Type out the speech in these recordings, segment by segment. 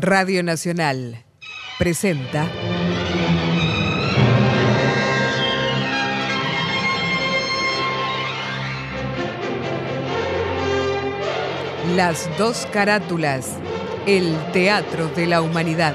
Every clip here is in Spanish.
Radio Nacional presenta Las dos carátulas, el Teatro de la Humanidad.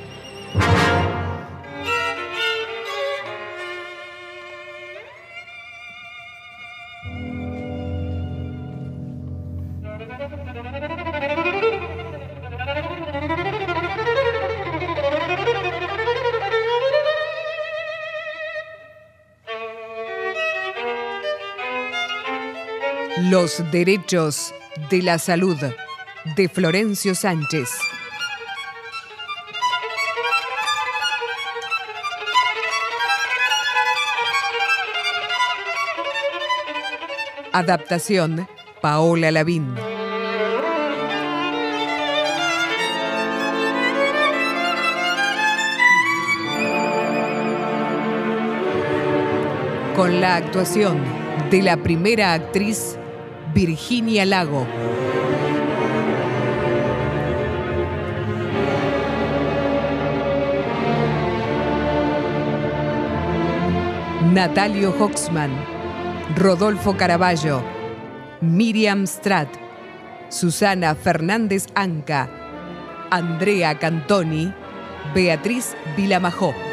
Los derechos de la salud de Florencio Sánchez. Adaptación Paola Lavín. Con la actuación de la primera actriz Virginia Lago. Natalio Hoxman, Rodolfo Caraballo, Miriam Strat, Susana Fernández Anca, Andrea Cantoni, Beatriz Vilamajó.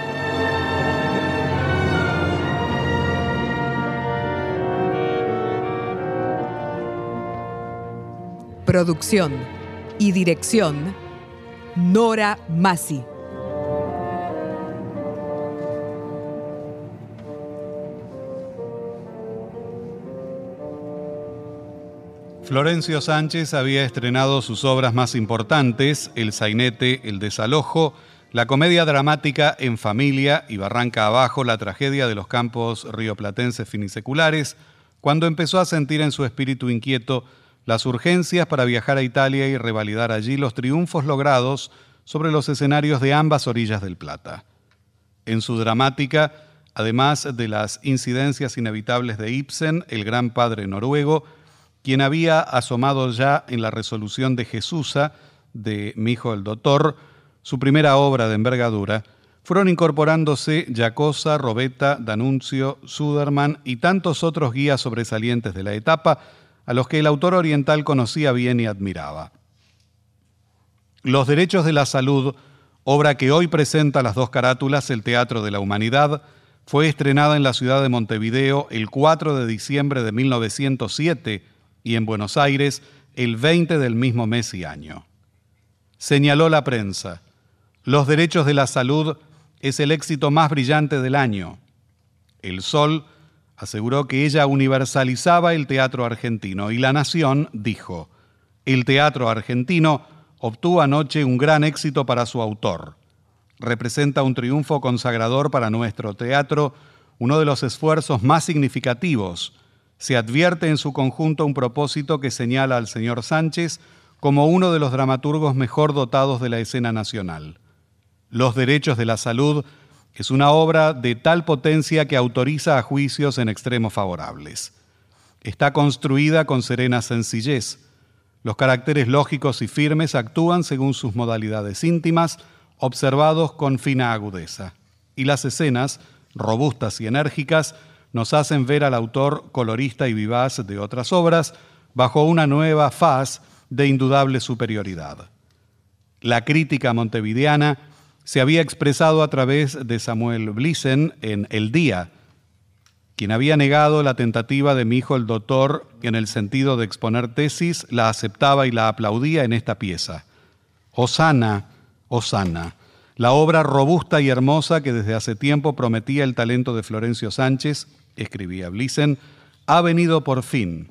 Producción y dirección, Nora Masi. Florencio Sánchez había estrenado sus obras más importantes, El sainete, El desalojo, la comedia dramática En familia y Barranca abajo, la tragedia de los campos rioplatenses finiseculares, cuando empezó a sentir en su espíritu inquieto las urgencias para viajar a Italia y revalidar allí los triunfos logrados sobre los escenarios de ambas orillas del Plata. En su dramática, además de las incidencias inevitables de Ibsen, el gran padre noruego, quien había asomado ya en la resolución de Jesusa, de Mi hijo el doctor, su primera obra de envergadura, fueron incorporándose Jacosa, Robeta, Danuncio, Suderman y tantos otros guías sobresalientes de la etapa, a los que el autor oriental conocía bien y admiraba. Los derechos de la salud, obra que hoy presenta las dos carátulas El Teatro de la Humanidad, fue estrenada en la ciudad de Montevideo el 4 de diciembre de 1907 y en Buenos Aires el 20 del mismo mes y año. Señaló la prensa, los derechos de la salud es el éxito más brillante del año. El Sol aseguró que ella universalizaba el teatro argentino y La Nación dijo, el teatro argentino obtuvo anoche un gran éxito para su autor. Representa un triunfo consagrador para nuestro teatro, uno de los esfuerzos más significativos. Se advierte en su conjunto un propósito que señala al señor Sánchez como uno de los dramaturgos mejor dotados de la escena nacional. Los derechos de la salud es una obra de tal potencia que autoriza a juicios en extremos favorables. Está construida con serena sencillez. Los caracteres lógicos y firmes actúan según sus modalidades íntimas, observados con fina agudeza. Y las escenas, robustas y enérgicas, nos hacen ver al autor colorista y vivaz de otras obras bajo una nueva faz de indudable superioridad. La crítica montevideana se había expresado a través de Samuel Blissen en El Día, quien había negado la tentativa de mi hijo el doctor en el sentido de exponer tesis, la aceptaba y la aplaudía en esta pieza. Osana, Osana, la obra robusta y hermosa que desde hace tiempo prometía el talento de Florencio Sánchez, escribía Blissen, ha venido por fin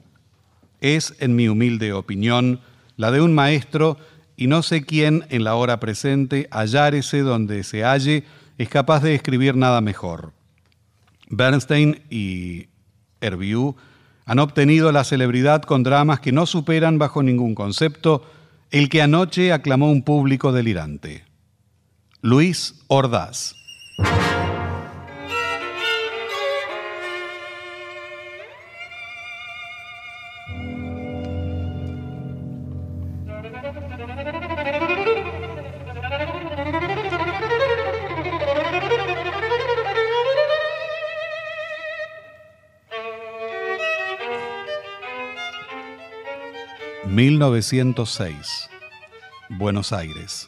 es, en mi humilde opinión, la de un maestro y no sé quién en la hora presente, hallárese donde se halle, es capaz de escribir nada mejor. Bernstein y Hervieux han obtenido la celebridad con dramas que no superan bajo ningún concepto el que anoche aclamó un público delirante. Luis Ordaz. 1906, Buenos Aires.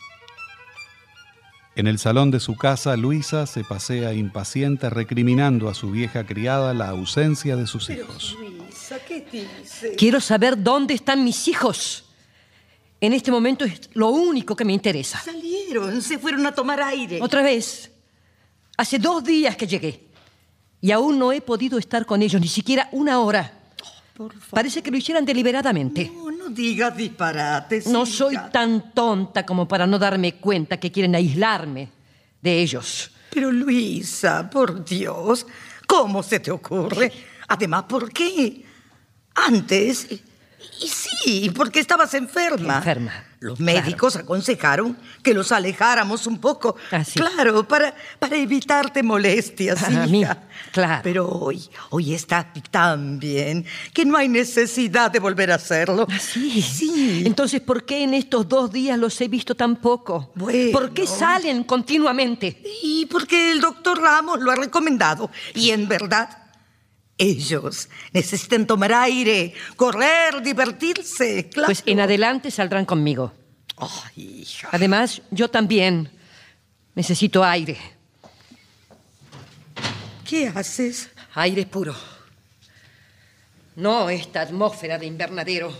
En el salón de su casa, Luisa se pasea impaciente recriminando a su vieja criada la ausencia de sus hijos. Luisa, ¿qué dice? Quiero saber dónde están mis hijos. En este momento es lo único que me interesa. Salieron, se fueron a tomar aire. Otra vez. Hace dos días que llegué. Y aún no he podido estar con ellos, ni siquiera una hora. Parece que lo hicieran deliberadamente. No, no digas disparates. No hija. soy tan tonta como para no darme cuenta que quieren aislarme de ellos. Pero Luisa, por Dios, ¿cómo se te ocurre? Además, ¿por qué? Antes, y sí, porque estabas enferma. Enferma, Los claro. médicos aconsejaron que los alejáramos un poco. Ah, sí. Claro, para, para evitarte molestias, A mí, hija. claro. Pero hoy, hoy estás tan bien que no hay necesidad de volver a hacerlo. ¿Ah, sí? Sí. Entonces, ¿por qué en estos dos días los he visto tan poco? Bueno. ¿Por qué salen continuamente? Y porque el doctor Ramos lo ha recomendado. Y en verdad, ellos necesitan tomar aire, correr, divertirse. Claro. Pues en adelante saldrán conmigo. Ay, hija. Además, yo también necesito aire. ¿Qué haces? Aire puro. No esta atmósfera de invernadero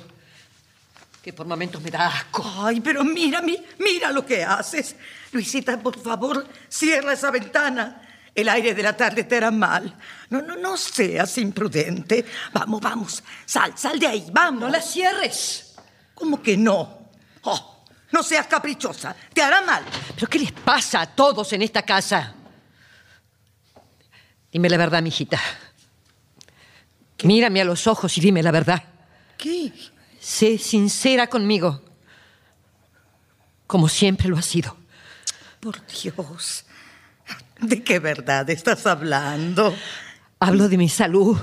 que por momentos me da asco. Ay, pero mira, mi- mira lo que haces. Luisita, por favor, cierra esa ventana. El aire de la tarde te hará mal. No, no, no seas imprudente. Vamos, vamos. Sal, sal de ahí, vamos. No la cierres. ¿Cómo que no? Oh, no seas caprichosa. Te hará mal. ¿Pero qué les pasa a todos en esta casa? Dime la verdad, mijita. Mírame a los ojos y dime la verdad. ¿Qué? Sé sincera conmigo, como siempre lo ha sido. Por Dios. ¿De qué verdad estás hablando? Hablo de mi salud.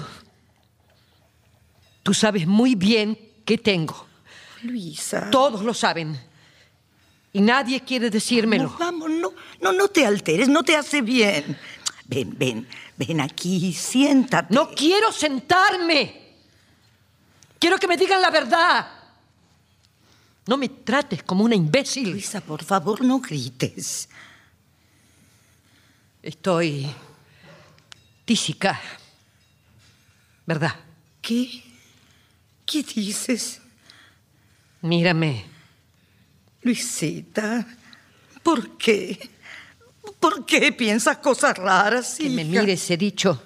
Tú sabes muy bien qué tengo. Luisa. Todos lo saben. Y nadie quiere decírmelo. Vamos, vamos, no, no, no te alteres, no te hace bien. Ven, ven, ven aquí, siéntate. No quiero sentarme. Quiero que me digan la verdad. No me trates como una imbécil. Luisa, por favor, no grites. Estoy tísica. ¿Verdad? ¿Qué? ¿Qué dices? Mírame. Luisita, ¿por qué? ¿Por qué piensas cosas raras, Que me mires, he dicho.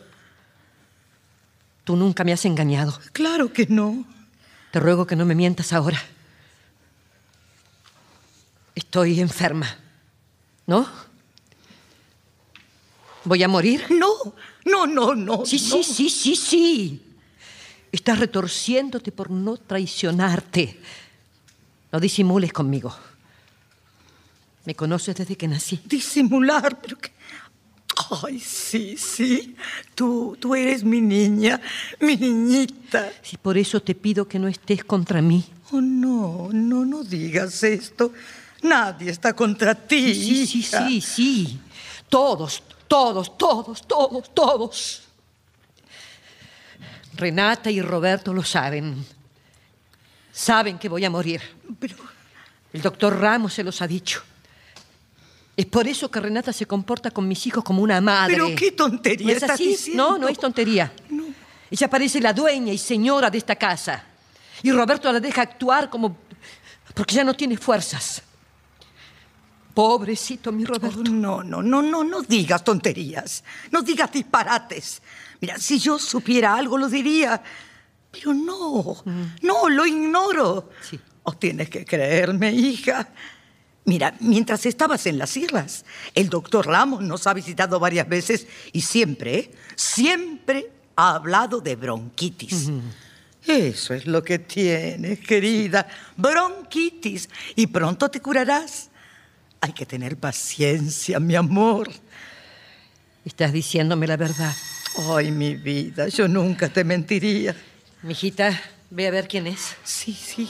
Tú nunca me has engañado. Claro que no. Te ruego que no me mientas ahora. Estoy enferma. ¿No? ¿Voy a morir? No, no, no, no. Sí, no. sí, sí, sí, sí. Estás retorciéndote por no traicionarte. No disimules conmigo. Me conoces desde que nací. Disimular, pero que... Ay, sí, sí. Tú, tú eres mi niña, mi niñita. Si por eso te pido que no estés contra mí. Oh, no, no, no digas esto. Nadie está contra ti. Sí, sí, hija. sí, sí. Todos, todos, todos, todos, todos. Renata y Roberto lo saben. Saben que voy a morir. Pero, El doctor Ramos se los ha dicho. Es por eso que Renata se comporta con mis hijos como una madre. pero qué tontería ¿No es estás así? diciendo. No, no es tontería. Ella parece la dueña y señora de esta casa. Y Roberto la deja actuar como... porque ya no tiene fuerzas. Pobrecito mi Roberto. Oh, no, no, no, no, no digas tonterías. No digas disparates. Mira, si yo supiera algo lo diría. Pero no, no, lo ignoro. Sí. O tienes que creerme, hija. Mira, mientras estabas en las islas, el doctor Ramos nos ha visitado varias veces y siempre, siempre ha hablado de bronquitis. Eso es lo que tienes, querida. Bronquitis. Y pronto te curarás. Hay que tener paciencia, mi amor. Estás diciéndome la verdad. Ay, mi vida, yo nunca te mentiría. Mijita, ve a ver quién es. Sí, sí.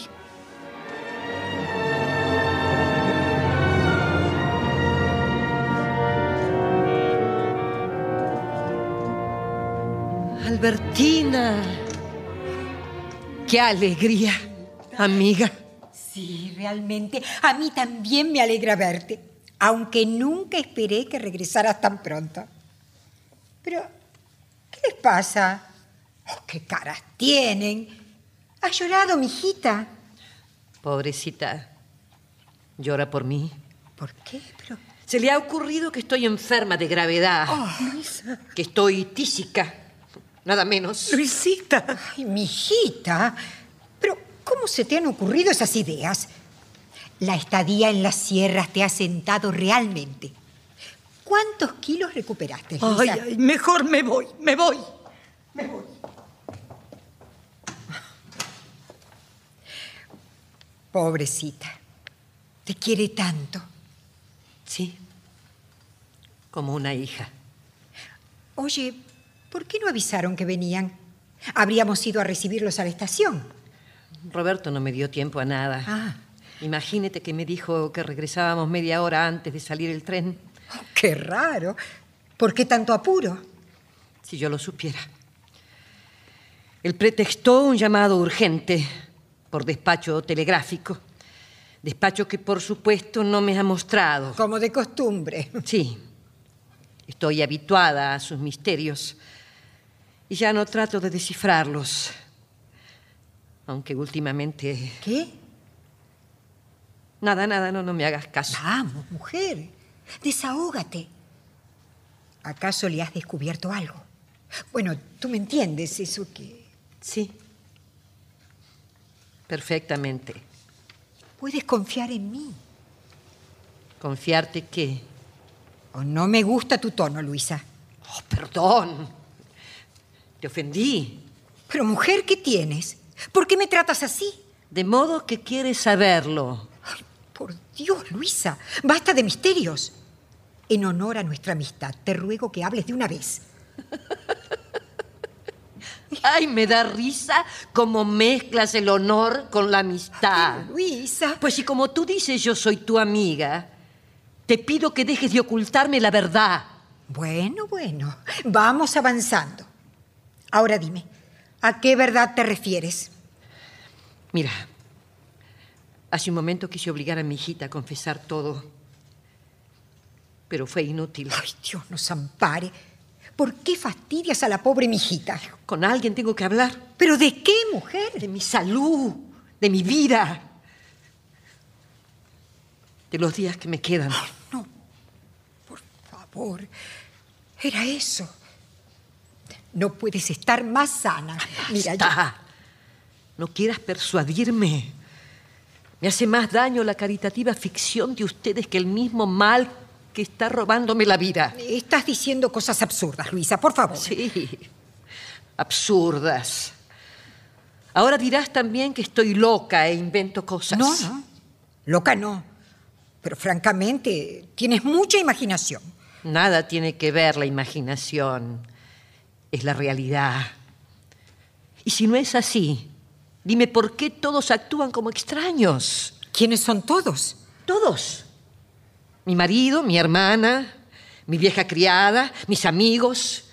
Albertina. Qué alegría, amiga. Sí, realmente. A mí también me alegra verte, aunque nunca esperé que regresaras tan pronto. Pero, ¿qué les pasa? Oh, ¿Qué caras tienen? ¿Has llorado, mijita? Pobrecita. Llora por mí. ¿Por qué? Pero, Se le ha ocurrido que estoy enferma de gravedad. Que estoy tísica. Nada menos. Luisita. ay, mijita. Pero, ¿cómo se te han ocurrido esas ideas? La estadía en las sierras te ha sentado realmente. ¿Cuántos kilos recuperaste, Ay, Luisa? ay, mejor me voy, me voy. Me voy. Pobrecita. Te quiere tanto. Sí. Como una hija. Oye, ¿por qué no avisaron que venían? Habríamos ido a recibirlos a la estación. Roberto no me dio tiempo a nada. Ah. Imagínate que me dijo que regresábamos media hora antes de salir el tren. Oh, qué raro. ¿Por qué tanto apuro? Si yo lo supiera. Él pretextó un llamado urgente por despacho telegráfico. Despacho que, por supuesto, no me ha mostrado. Como de costumbre. Sí. Estoy habituada a sus misterios y ya no trato de descifrarlos. Aunque últimamente... ¿Qué? Nada, nada, no, no me hagas caso. Vamos, mujer. Desahógate. ¿Acaso le has descubierto algo? Bueno, tú me entiendes eso que... Sí. Perfectamente. Puedes confiar en mí. ¿Confiarte qué? Oh, no me gusta tu tono, Luisa. Oh, perdón. Te ofendí. Pero mujer, ¿qué tienes? ¿Por qué me tratas así? De modo que quieres saberlo. Ay, por Dios, Luisa, basta de misterios. En honor a nuestra amistad, te ruego que hables de una vez. Ay, me da risa cómo mezclas el honor con la amistad. Luisa. Pues si como tú dices yo soy tu amiga, te pido que dejes de ocultarme la verdad. Bueno, bueno, vamos avanzando. Ahora dime, ¿a qué verdad te refieres? Mira, hace un momento quise obligar a mi hijita a confesar todo, pero fue inútil. Ay, Dios nos ampare. ¿Por qué fastidias a la pobre mijita? Con alguien tengo que hablar ¿Pero de qué, mujer? de mi salud, de mi vida, de los días que me quedan. No, por, favor. Era eso. No puedes estar más sana. Mira, Basta. No quieras persuadirme. Me hace más daño la caritativa ficción de ustedes que el mismo mal que está robándome la vida. yo- estás diciendo cosas absurdas, Luisa, por favor. Sí, absurdas. Ahora dirás también que estoy loca e invento cosas. No, no. Loca no. Pero francamente, tienes mucha imaginación. Nada tiene que ver la imaginación. Es la realidad. Y si no es así, dime por qué todos actúan como extraños. ¿Quiénes son todos? Todos. Mi marido, mi hermana, mi vieja criada, mis amigos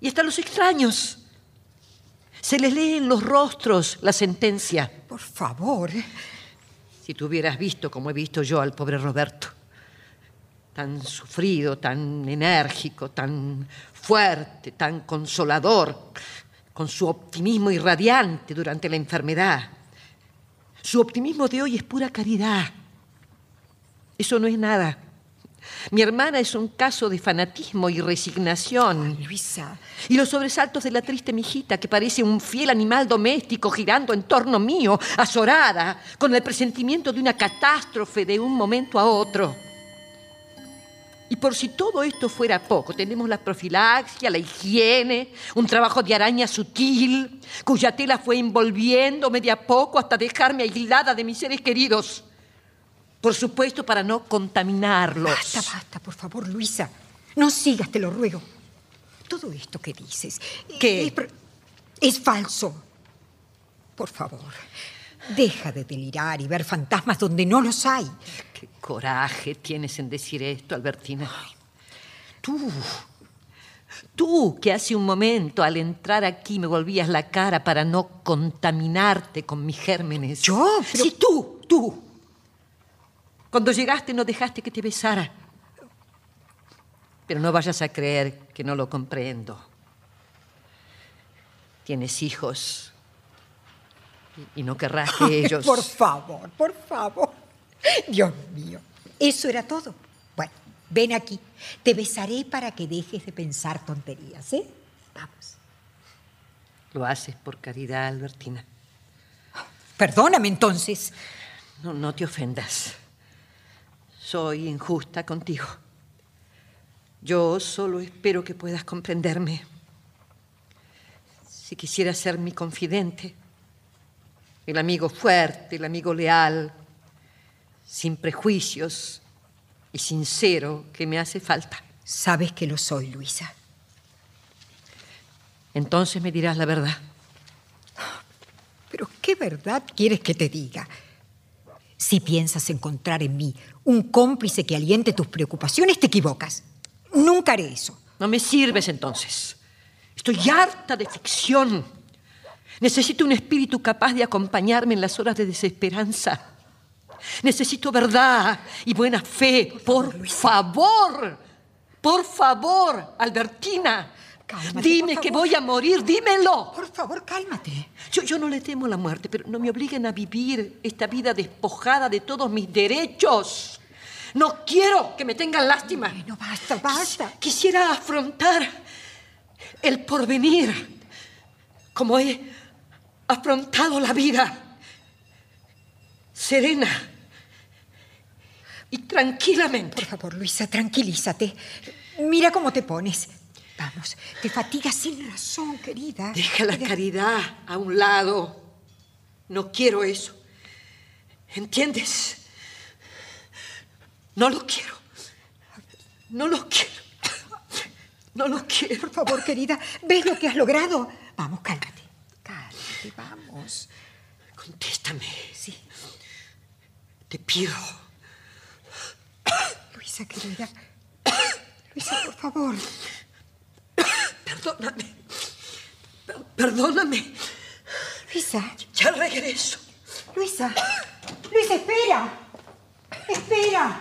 y hasta los extraños. Se les lee en los rostros la sentencia. Por favor. Si tú hubieras visto como he visto yo al pobre Roberto, tan sufrido, tan enérgico, tan fuerte, tan consolador, con su optimismo irradiante durante la enfermedad. Su optimismo de hoy es pura caridad. Eso no es nada. Mi hermana es un caso de fanatismo y resignación. Luisa, Y los sobresaltos de la triste mijita, que parece un fiel animal doméstico girando en torno mío, azorada, con el presentimiento de una catástrofe de un momento a otro. Y por si todo esto fuera poco, tenemos la profilaxia, la higiene, un trabajo de araña sutil, cuya tela fue envolviéndome de a poco hasta dejarme aislada de mis seres queridos. Por supuesto, para no contaminarlos. basta, basta, por favor, Luisa. No sigas, te lo ruego. Todo esto que dices. ¿Qué? Es, falso. Por favor, deja de delirar y ver fantasmas donde no los hay. Qué coraje tienes en decir esto, Albertina. Tú, tú que hace un momento al entrar aquí me volvías la cara para no contaminarte con mis gérmenes. ¿Yo? Pero- Sí, tú, tú. Cuando llegaste no dejaste que te besara. Pero no vayas a creer que no lo comprendo. Tienes hijos y- no querrás que ellos... Por favor, por favor. Dios mío, eso era todo. Bueno, ven aquí. Te besaré para que dejes de pensar tonterías, ¿eh? Vamos. Lo haces por caridad, Albertina. Perdóname entonces. No, no te ofendas. Soy injusta contigo. Yo solo espero que puedas comprenderme. Si quisieras ser mi confidente, el amigo fuerte, el amigo leal, sin prejuicios y sincero que me hace falta, Sabes que lo soy, Luisa. entonces me dirás la verdad. Pero ¿qué verdad quieres que te diga? Si piensas encontrar en mí un cómplice que aliente tus preocupaciones, te equivocas. Nunca haré eso. No me sirves entonces. Estoy harta de ficción. Necesito un espíritu capaz de acompañarme en las horas de desesperanza. Necesito verdad y buena fe. Por favor, por favor, Albertina. Cálmate, Dime que voy a morir, dímelo. Por favor, cálmate. Yo, yo no le temo la muerte, pero no me obliguen a vivir esta vida despojada de todos mis derechos. No quiero que me tengan lástima. Bueno, basta, basta. Quisiera afrontar el porvenir como he afrontado la vida, serena y tranquilamente. Por favor, Luisa, tranquilízate. Mira cómo te pones. Vamos, te fatigas sin razón, querida. Deja la caridad a un lado. No quiero eso. ¿Entiendes? No lo quiero. No lo quiero. No lo quiero. Por favor, querida, ¿ves lo que has logrado? Vamos, cálmate. Vamos. Contéstame. Sí, Te pido. Luisa, querida. Luisa, por favor. Perdóname. Per- Perdóname. Luisa, Ya regreso. Luisa. Luisa, espera. Espera.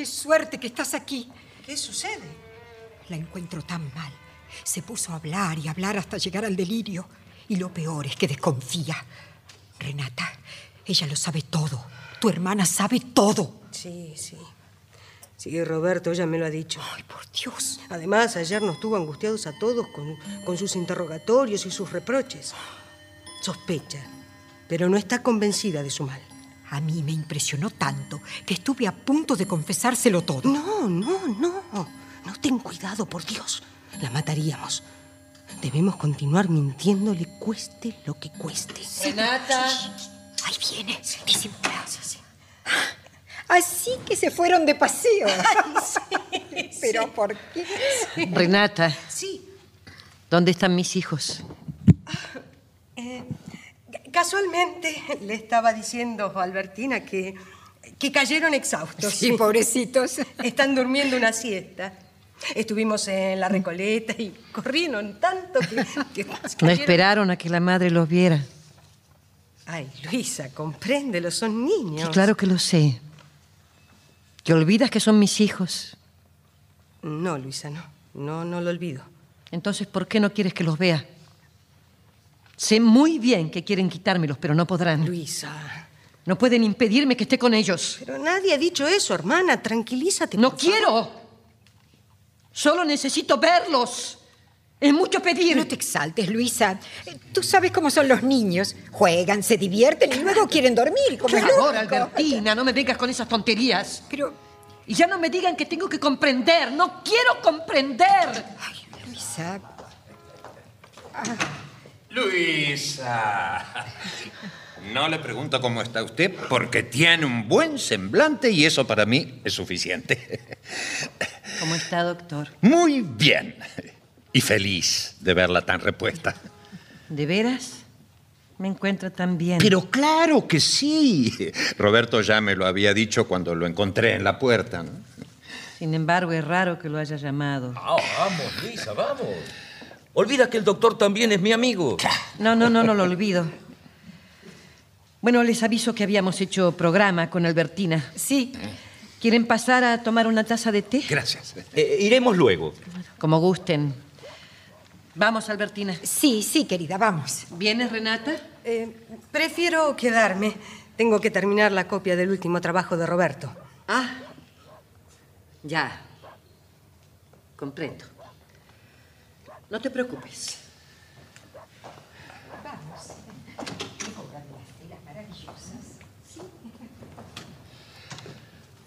Qué suerte que estás aquí. ¿Qué sucede? La encuentro tan mal. Se puso a hablar y hablar hasta llegar al delirio. Y lo peor es que desconfía. Renata, ella lo sabe todo. Tu hermana sabe todo. Sí, sí. Sí, Roberto ya me lo ha dicho. Ay, por Dios. Además, ayer nos tuvo angustiados a todos con, con sus interrogatorios y sus reproches. Sospecha, pero no está convencida de su mal. A mí me impresionó tanto que estuve a punto de confesárselo todo. No, no, no. No ten cuidado, por Dios. La mataríamos. Debemos continuar mintiéndole, cueste lo que cueste. Renata. Ahí viene. Disimula. Así que se fueron de paseo. Pero ¿por qué? Renata. Sí. ¿Dónde están mis hijos? Eh, casualmente le estaba diciendo a Albertina que, que cayeron exhaustos. Sí, pobrecitos. Están durmiendo una siesta. Estuvimos en la Recoleta y corrieron tanto que... que No esperaron a que la madre los viera. Ay, Luisa, compréndelo, son niños. Sí, claro que lo sé. ¿Te olvidas que son mis hijos? No, Luisa, no. No, no lo olvido. Entonces, ¿por qué no quieres que los vea? Sé muy bien que quieren quitármelos, pero no podrán. Luisa. No pueden impedirme que esté con ellos. Pero nadie ha dicho eso, hermana. Tranquilízate. No quiero. Solo necesito verlos. Es mucho pedir. No te exaltes, Luisa. Eh, Tú sabes cómo son los niños. Juegan, se divierten y luego quieren dormir. Como Por favor. Albertina, no me vengas con esas tonterías. Pero, Y ya no me digan que tengo que comprender. No quiero comprender. ay, Luisa, Luisa. No le pregunto cómo está usted porque tiene un buen semblante y eso para mí es suficiente. ¿Cómo está, doctor? Muy bien. Y feliz de verla tan repuesta. ¿De veras? Me encuentra tan bien. Pero claro que sí. Roberto ya me lo había dicho cuando lo encontré en la puerta. ¿no? Sin embargo, es raro que lo haya llamado. Ah, vamos, Luisa, vamos. Olvida que el doctor también es mi amigo. No, no, no, no lo olvido. Bueno, les aviso que habíamos hecho programa con Albertina. sí. ¿Quieren pasar a tomar una taza de té? Gracias. Eh, iremos luego. Como gusten. Vamos, Albertina. Sí, sí, querida, vamos. ¿Vienes, Renata? Eh, prefiero quedarme. Tengo que terminar la copia del último trabajo de Roberto. Ah, ya. Comprendo. No te preocupes.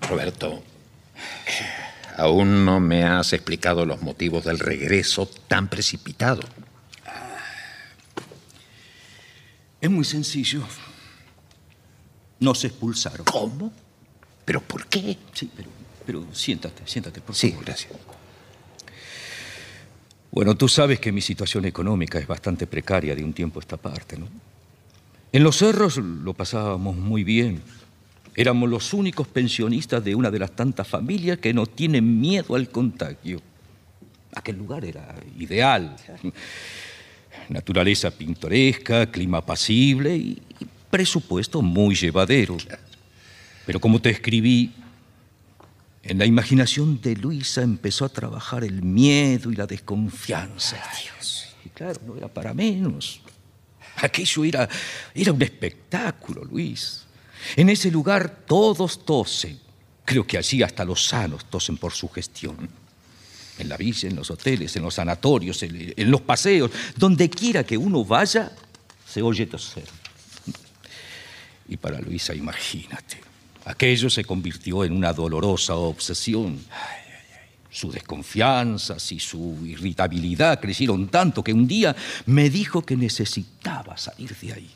Roberto, aún no me has explicado los motivos del regreso tan precipitado. Es muy sencillo. Nos expulsaron. ¿Cómo? ¿Pero por qué? Sí, pero, pero siéntate, siéntate, por Sí, favor. gracias. Bueno, tú sabes que mi situación económica es bastante precaria de un tiempo a esta parte, ¿no? En los cerros lo pasábamos muy bien. Éramos los únicos pensionistas de una de las tantas familias que no tienen miedo al contagio. Aquel lugar era ideal. Naturaleza pintoresca, clima apacible y y presupuesto muy llevadero. Pero como te escribí, en la imaginación de Luisa empezó a trabajar el miedo y la desconfianza. Dios. Y claro, no era para menos. Aquello era, era un espectáculo, Luis. En ese lugar todos tosen. Creo que allí hasta los sanos tosen por su gestión. En la villa, en los hoteles, en los sanatorios, en, en los paseos, donde quiera que uno vaya, se oye toser. Y para Luisa, imagínate, aquello se convirtió en una dolorosa obsesión. Sus desconfianzas y su irritabilidad crecieron tanto que un día me dijo que necesitaba salir de ahí.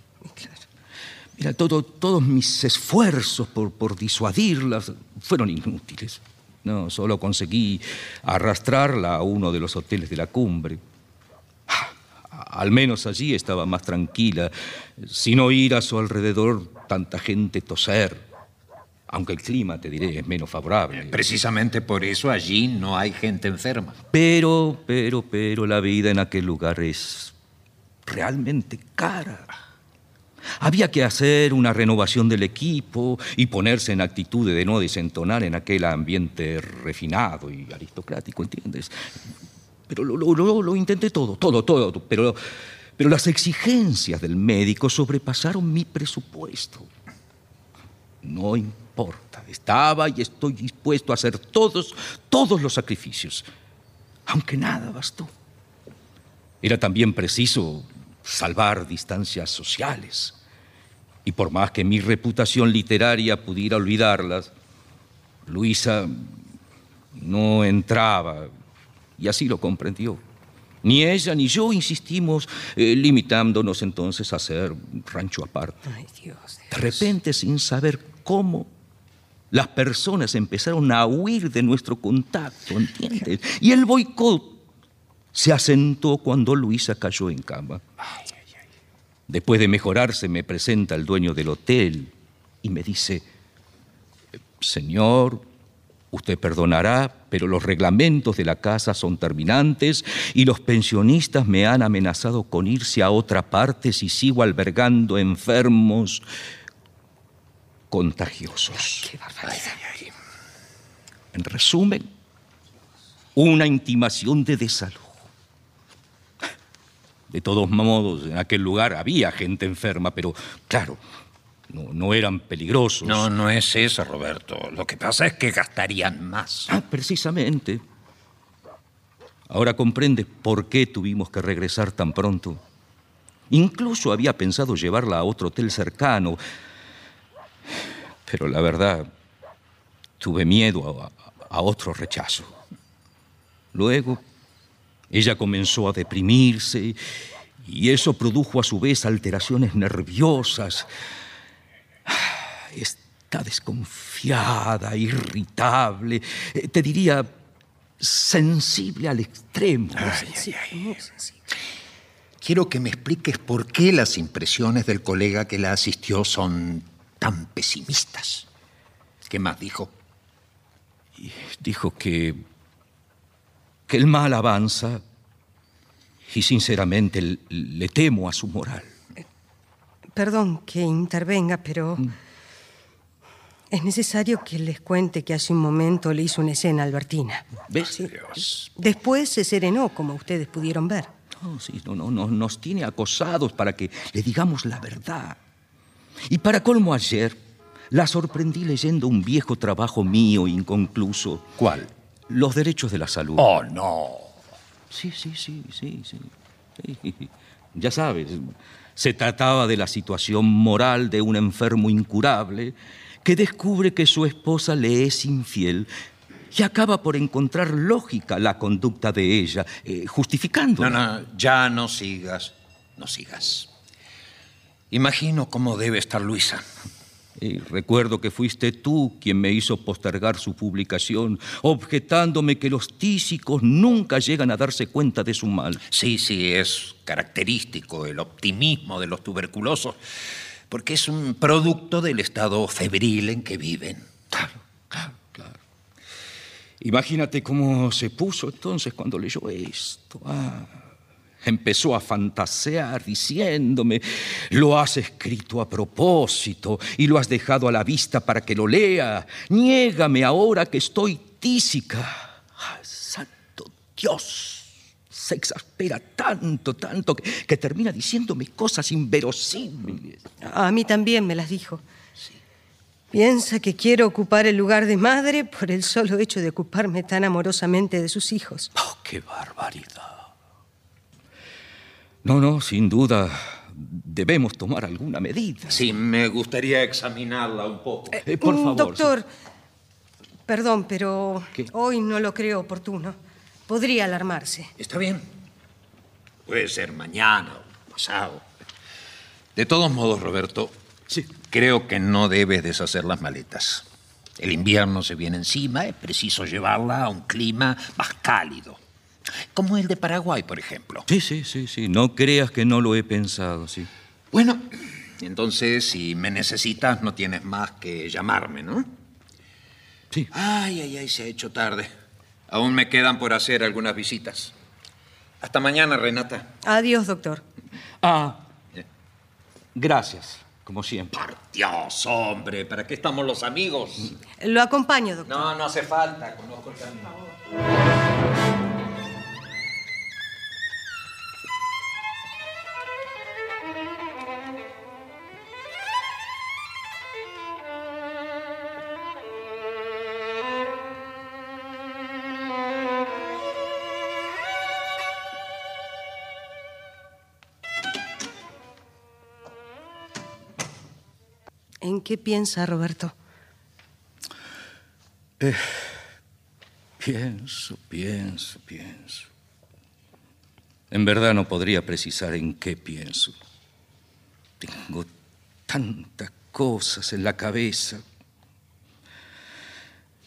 Mira, todo- todos mis esfuerzos por, por disuadirlas fueron inútiles. No, solo conseguí arrastrarla a uno de los hoteles de la cumbre. Ah, Al menos allí estaba más tranquila, sin oír a su alrededor tanta gente toser. Aunque el clima, te diré, es menos favorable. Precisamente por eso allí no hay gente enferma. Pero, pero, pero la vida en aquel lugar es realmente cara. Había que hacer una renovación del equipo y ponerse en actitud de no desentonar en aquel ambiente refinado y aristocrático, ¿entiendes? Pero lo, lo- lo- lo intenté todo, todo, todo, pero, pero las exigencias del médico sobrepasaron mi presupuesto. No importa, estaba y estoy dispuesto a hacer todos, todos los sacrificios, aunque nada bastó. Era también preciso salvar distancias sociales. Y por más que mi reputación literaria pudiera olvidarlas, Luisa no entraba, y así lo comprendió. Ni ella ni yo insistimos, eh, limitándonos entonces a hacer rancho aparte. Ay, Dios. De repente, sin saber cómo, las personas empezaron a huir de nuestro contacto, ¿entiendes? Y el boicot se asentó cuando Luisa cayó en cama. Después de mejorarse, me presenta el dueño del hotel y me dice, Señor, usted perdonará, pero los reglamentos de la casa son terminantes y los pensionistas me han amenazado con irse a otra parte si sigo albergando enfermos contagiosos. En resumen, una intimación de desalojo. De todos modos, en aquel lugar había gente enferma, pero claro, no, no eran peligrosos. No, no es eso, Roberto. Lo que pasa es que gastarían más. Ah, precisamente. Ahora comprende por qué tuvimos que regresar tan pronto. Incluso había pensado llevarla a otro hotel cercano. Pero la verdad, tuve miedo a, otro rechazo. Luego, ella comenzó a deprimirse y eso produjo a su vez alteraciones nerviosas. Está desconfiada, irritable, eh, te diría sensible al extremo. Quiero que me expliques por qué las impresiones del colega que la asistió son tan pesimistas. ¿Qué más dijo? Dijo que, que el mal avanza y sinceramente le temo a su moral. Perdón que intervenga, pero es necesario que les cuente que hace un momento le hizo una escena a Albertina. ¿Ves? Después se serenó, como ustedes pudieron ver. No, sí, no, no, no, nos tiene acosados para que le digamos la verdad. Y para colmo ayer, la sorprendí leyendo un viejo trabajo mío inconcluso. ¿Cuál? Los derechos de la salud. Oh, no. Sí, sí, sí, sí, sí. Sí. Ya sabes, se trataba de la situación moral de un enfermo incurable que descubre que su esposa le es infiel y acaba por encontrar lógica la conducta de ella, eh, justificándola. No, no, ya no sigas, no sigas. Imagino cómo debe estar Luisa. Y recuerdo que fuiste tú quien me hizo postergar su publicación, objetándome que los tísicos nunca llegan a darse cuenta de su mal. Sí, sí, es característico el optimismo de los tuberculosos, porque es un producto del estado febril en que viven. Claro, claro, claro. Imagínate cómo se puso entonces cuando leyó esto. Ah, empezó a fantasear diciéndome, lo has escrito a propósito y lo has dejado a la vista para que lo lea. Niégame ahora que estoy tísica. Santo Dios. Se exaspera tanto, tanto, que, que termina diciéndome cosas inverosímiles. A mí también me las dijo. Piensa que quiero ocupar el lugar de madre por el solo hecho de ocuparme tan amorosamente de sus hijos. Oh, ¡Qué barbaridad! No, no, sin duda debemos tomar alguna medida. Sí, me gustaría examinarla un poco. Eh, por Mm, favor. Doctor, perdón, pero ¿Qué? hoy no lo creo oportuno. Podría alarmarse. Está bien. Puede ser mañana o pasado. De todos modos, Roberto, Sí. creo que no debes deshacer las maletas. El invierno se viene encima, es preciso llevarla a un clima más cálido. Como el de Paraguay, por ejemplo. Sí, sí, sí, sí. No creas que no lo he pensado, sí. Bueno, entonces si me necesitas no tienes más que llamarme, ¿no? Sí. Ay, ay, ay, se ha hecho tarde. Aún me quedan por hacer algunas visitas. Hasta mañana, Renata. Adiós, doctor. Ah, Gracias, como siempre. Por Dios, hombre, ¿para qué estamos los amigos? Lo acompaño, doctor. No, no hace falta, conozco el camino. Qué piensa Roberto? Pienso, pienso, pienso. En verdad no podría precisar en qué pienso. Tengo tantas cosas en la cabeza.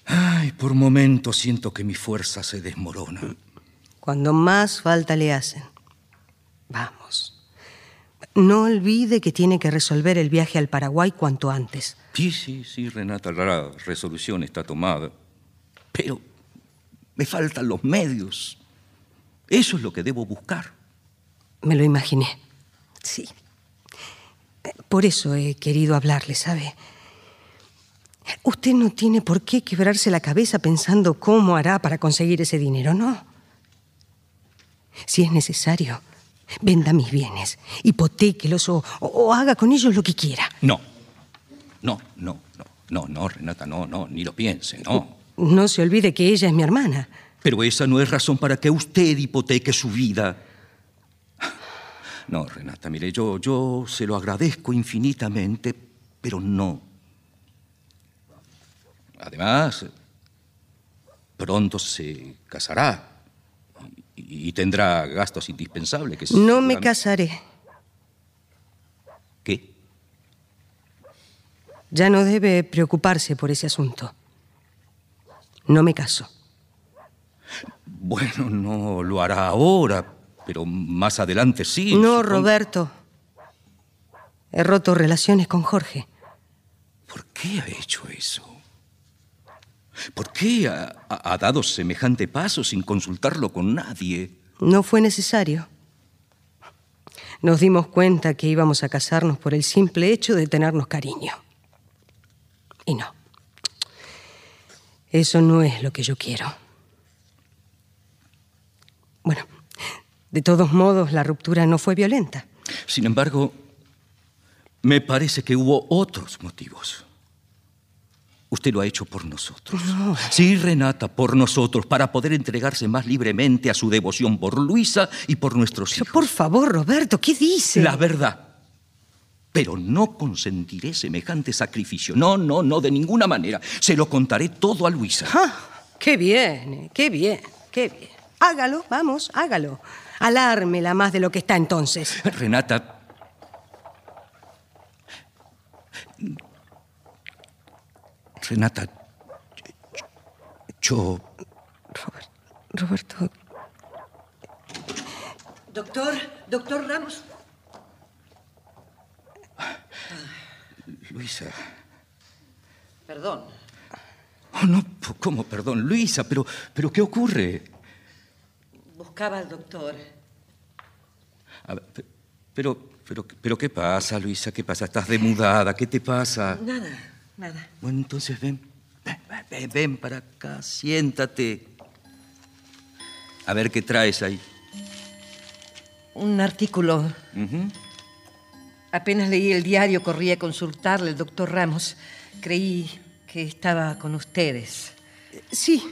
Ay, por momentos siento que mi fuerza se desmorona. Cuando más falta le hacen. Vamos. No olvide que tiene que resolver el viaje al Paraguay cuanto antes. Sí, sí, sí, Renata, la resolución está tomada. Pero me faltan los medios. Eso es lo que debo buscar. Me lo imaginé. Sí. Por eso he querido hablarle, ¿sabe? Usted no tiene por qué quebrarse la cabeza pensando cómo hará para conseguir ese dinero, ¿no? Si es necesario, venda mis bienes, hipotéquelos o, o- o haga con ellos lo que quiera. No. No, no, no, no, no, Renata, no, no, ni lo piense, no. No se olvide que ella es mi hermana. Pero esa no es razón para que usted hipoteque su vida. No, Renata, mire, yo, yo se lo agradezco infinitamente, pero no. Además, pronto se casará y, tendrá gastos indispensables que No me casaré. ¿Qué? Ya no debe preocuparse por ese asunto. No me caso. Bueno, no lo hará ahora, pero más adelante sí. no, supongo. Roberto. He roto relaciones con Jorge. ¿Por qué ha hecho eso? ¿Por qué ha, dado semejante paso sin consultarlo con nadie? No fue necesario. Nos dimos cuenta que íbamos a casarnos por el simple hecho de tenernos cariño. Y no. Eso no es lo que yo quiero. Bueno, de todos modos, la ruptura no fue violenta. Sin embargo, me parece que hubo otros motivos. Usted lo ha hecho por nosotros. Sí, Renata, por nosotros, para poder entregarse más libremente a su devoción por Luisa y por nuestros hijos. Por favor, Roberto, ¿qué dice? La verdad. Pero no consentiré semejante sacrificio. No, no, no, de ninguna manera. Se lo contaré todo a Luisa. Ah, qué bien, eh, qué bien, qué bien. Hágalo, vamos, hágalo. Alármela más de lo que está entonces. Renata. Renata. Yo. Roberto, Doctor, doctor Ramos. Luisa. Perdón. Oh, no, ¿cómo? Perdón, Luisa, pero, pero ¿qué ocurre? Buscaba al doctor. A ver, pe- pero, pero, pero, ¿qué pasa, Luisa? ¿Qué pasa? ¿Estás demudada? ¿Qué te pasa? Nada, nada. Bueno, entonces ven. Ven, para acá, siéntate. A ver qué traes ahí. Un artículo. Apenas leí el diario, corrí a consultarle al doctor Ramos. Creí que estaba con ustedes. sí,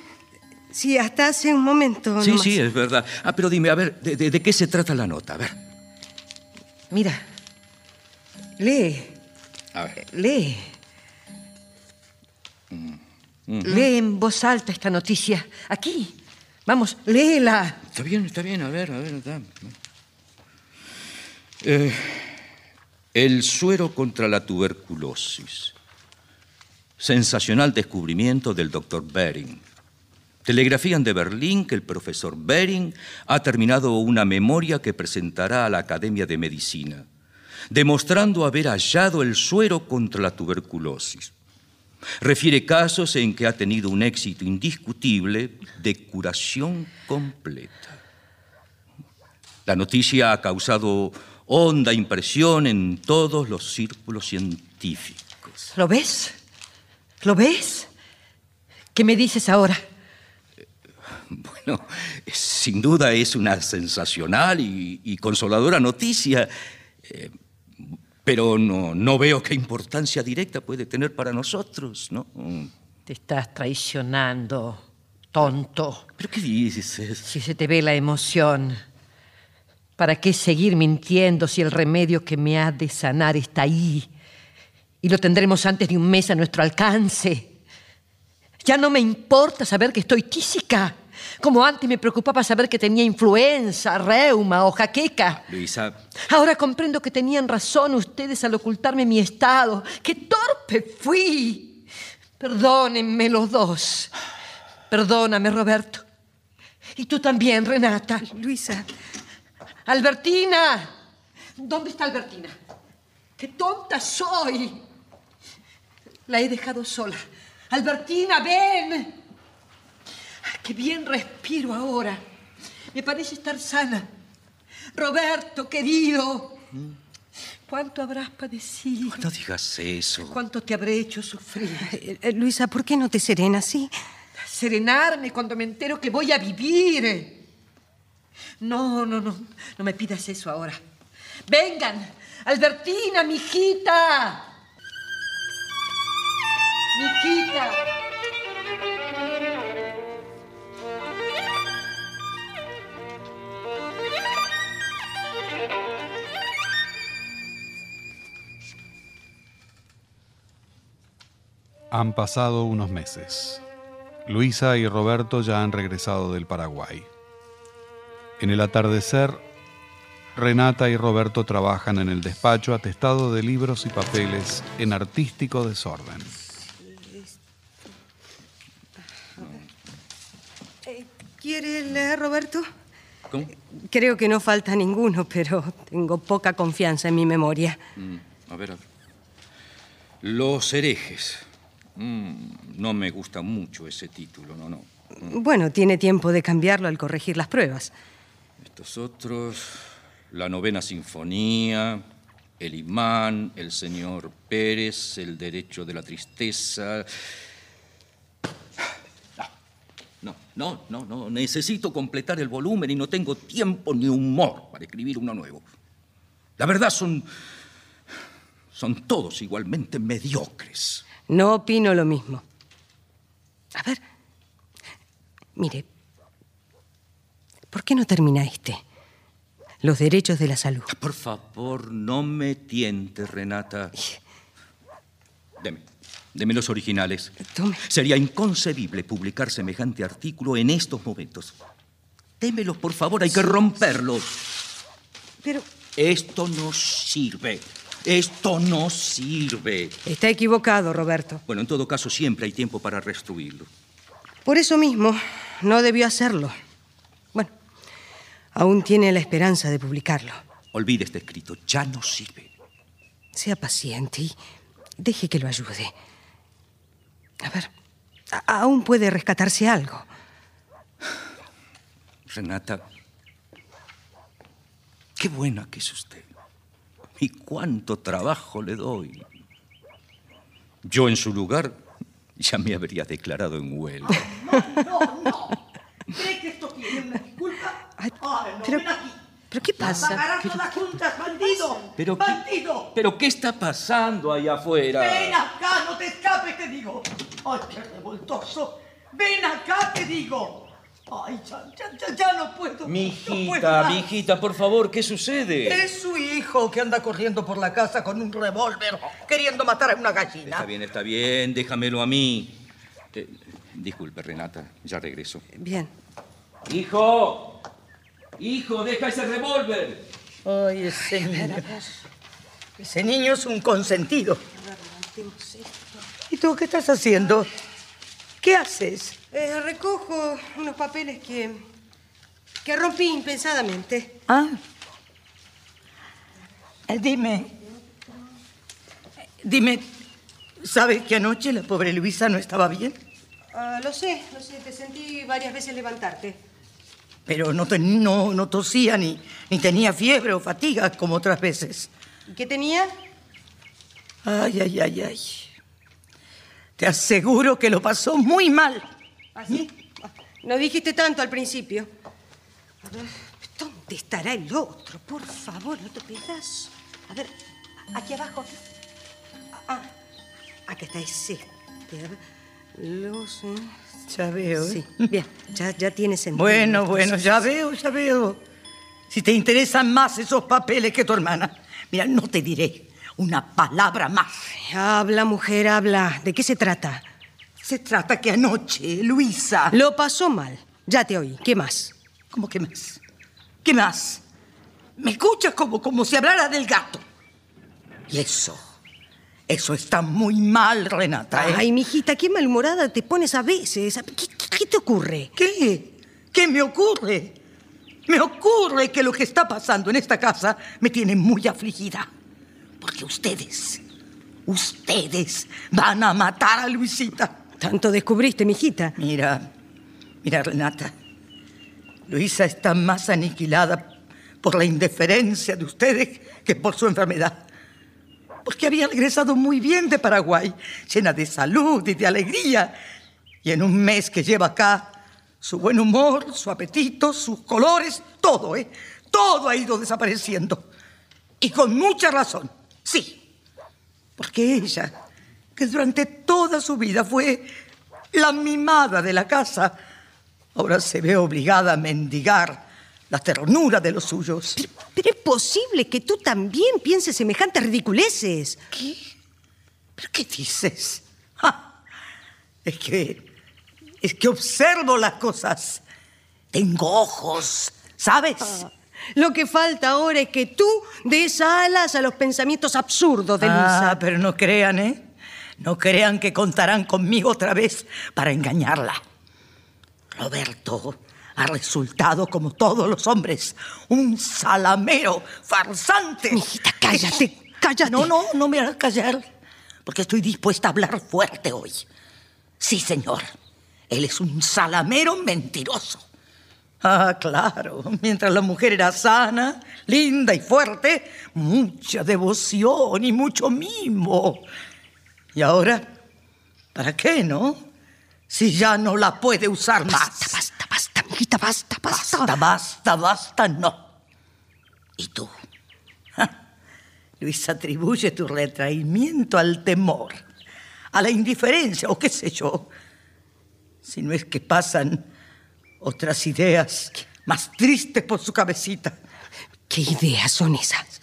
sí, hasta hace un momento. Sí, nomás. sí, es verdad. Ah, pero dime, a ver, ¿de, de- de qué se trata la nota? A ver. Mira, lee, A ver. lee. Lee en voz alta esta noticia. Aquí. Vamos, léela. Está bien, está bien, a ver, a ver. da. Eh, el suero contra la tuberculosis. Sensacional descubrimiento del doctor Bering. Telegrafían de Berlín que el profesor Bering ha terminado una memoria que presentará a la Academia de Medicina, demostrando haber hallado el suero contra la tuberculosis. Refiere casos en que ha tenido un éxito indiscutible de curación completa. La noticia ha causado honda impresión en todos los círculos científicos. ¿Lo ves? ¿Lo ves? ¿Qué me dices ahora? Bueno, sin duda es una sensacional y, consoladora noticia, eh, pero no, no veo qué importancia directa puede tener para nosotros, ¿no? Te estás traicionando, tonto. ¿Pero qué dices? Si se te ve la emoción. ¿Para qué seguir mintiendo si el remedio que me ha de sanar está ahí? Y lo tendremos antes de un mes a nuestro alcance. Ya no me importa saber que estoy tísica, como antes me preocupaba saber que tenía influenza, reuma o jaqueca. Luisa. Ahora comprendo que tenían razón ustedes al ocultarme mi estado. ¡Qué torpe fui! Perdónenme los dos. Perdóname, Roberto. Y tú también, Renata. Luisa. Albertina. ¿Dónde está Albertina? ¡Qué tonta soy! La he dejado sola. Albertina, ven. ¡Qué bien respiro ahora! Me parece estar sana. Roberto, querido. ¿Cuánto habrás padecido? No digas eso. ¿Cuánto te habré hecho sufrir? Eh, eh, Luisa, ¿por qué no te serenas así? Serenarme cuando me entero que voy a vivir. No, no, no. No me pidas eso ahora. Vengan. Albertina, mi hijita. Mi hijita. Han pasado unos meses. Luisa y Roberto ya han regresado del Paraguay. En el atardecer, Renata y Roberto trabajan en el despacho atestado de libros y papeles en artístico desorden. ¿Quiere leer, Roberto? ¿Cómo? Creo que no falta ninguno, pero tengo poca confianza en mi memoria. Mm, a ver, a ver. Los herejes. Mm, no me gusta mucho ese título, no, no. Bueno, tiene tiempo de cambiarlo al corregir las pruebas. Estos otros, la novena sinfonía, el imán, el señor Pérez, el derecho de la tristeza. No, no, no, no, necesito completar el volumen y no tengo tiempo ni humor para escribir uno nuevo. La verdad son, son todos igualmente mediocres. No opino lo mismo. A ver, mire, ¿por qué no termina este? Los derechos de la salud. Por favor, no me tientes, Renata. Deme, deme los originales. Tome. Sería inconcebible publicar semejante artículo en estos momentos. Démelos, por favor, hay que romperlos. Pero Esto no sirve. Esto no sirve. está equivocado, Roberto. Bueno, en todo caso, siempre hay tiempo para restruirlo. Por eso mismo, no debió hacerlo. Bueno, aún tiene la esperanza de publicarlo. Olvide este escrito, ya no sirve. Sea paciente y deje que lo ayude. A ver, a- aún puede rescatarse algo. Renata, qué buena que es usted. Y cuánto trabajo le doy. Yo en su lugar ya me habría declarado en huelga. No, no. ¿Cree que esto tiene una disculpa? Ay, Ay, no, pero- ven aquí. ¿Pero qué Las pasa? pagarás todas juntas, bandido. Pero qué- bandido. ¿Pero qué está pasando ahí afuera? Ven acá, no te escapes, te digo. Ay, qué revoltoso. Ven acá, te digo. Ay, ya, ya, ya, ya no puedo. Mi no puedo hijita, más. mi hijita, por favor, ¿qué sucede? Es su hijo que anda corriendo por la casa con un revólver queriendo matar a una gallina. Está bien, está bien, déjamelo a mí. Eh, disculpe, Renata, ya regreso. Bien. Hijo, hijo, deja ese revólver. Ay, ese niño. Ese niño es un consentido. ¿Y tú qué estás haciendo? ¿Qué haces? Eh, recojo unos papeles que, que rompí impensadamente. Ah. Eh, Dime. Dime, ¿sabes que anoche la pobre Luisa no estaba bien? Ah, lo sé, lo sé, te sentí varias veces levantarte. Pero no, no, no tosía ni, ni tenía fiebre o fatiga como otras veces. ¿Y qué tenía? Ay, ay, ay, ay. Te aseguro que lo pasó muy mal. ¿Así? ¿Ah, no dijiste tanto al principio. A ver, ¿dónde estará el otro? Por favor, no te pedas. A ver, aquí abajo. Ah, acá está ese. Los... Ya veo. ¿eh? Sí, bien, ya, ya tienes sentido. Bueno, bueno, ya veo, ya veo. Si te interesan más esos papeles que tu hermana. Mira, no te diré una palabra más. Habla, mujer, habla. ¿De qué se trata? Se trata que anoche, Luisa. Lo pasó mal. Ya te oí. ¿Qué más? ¿Cómo qué más? ¿Qué más? Me escuchas como, como si hablara del gato. Y eso eso está muy mal, Renata. ¿eh? Ay, mijita, qué malhumorada te pones a veces. ¿Qué, te ocurre? ¿Qué? ¿Qué me ocurre? Me ocurre que lo que está pasando en esta casa me tiene muy afligida. Porque ustedes, ustedes van a matar a Luisita. Tanto descubriste, mijita. Mira, mira, Renata. Luisa está más aniquilada por la indiferencia de ustedes que por su enfermedad porque había regresado muy bien de Paraguay, llena de salud y de alegría. Y en un mes que lleva acá, su buen humor, su apetito, sus colores, todo, ¿eh? Todo ha ido desapareciendo. Y con mucha razón, sí. Porque ella, que durante toda su vida fue la mimada de la casa, ahora se ve obligada a mendigar la ternura de los suyos. Pero, es posible que tú también pienses semejantes ridiculeces. ¿Qué? ¿Pero qué dices? Es que. Es que observo las cosas. Tengo ojos, ¿sabes? Ah, lo que falta ahora es que tú des alas a los pensamientos absurdos de Luisa. Ah, pero no crean, ¿eh? No crean que contarán conmigo otra vez para engañarla. Roberto ha resultado, como todos los hombres, un salamero farsante. Mijita, cállate, cállate. No, no, no me hagas callar, porque estoy dispuesta a hablar fuerte hoy. Sí, señor, él es un salamero mentiroso. Ah, claro, mientras la mujer era sana, linda y fuerte, mucha devoción y mucho mimo. Y ahora, ¿para qué, no? Si ya no la puede usar más. Basta, basta, basta, basta. Basta, basta, basta, no. ¿Y tú? Luis atribuye tu retraimiento al temor, a la indiferencia o qué sé yo. Si no es que pasan otras ideas más tristes por su cabecita. ¿Qué ideas son esas?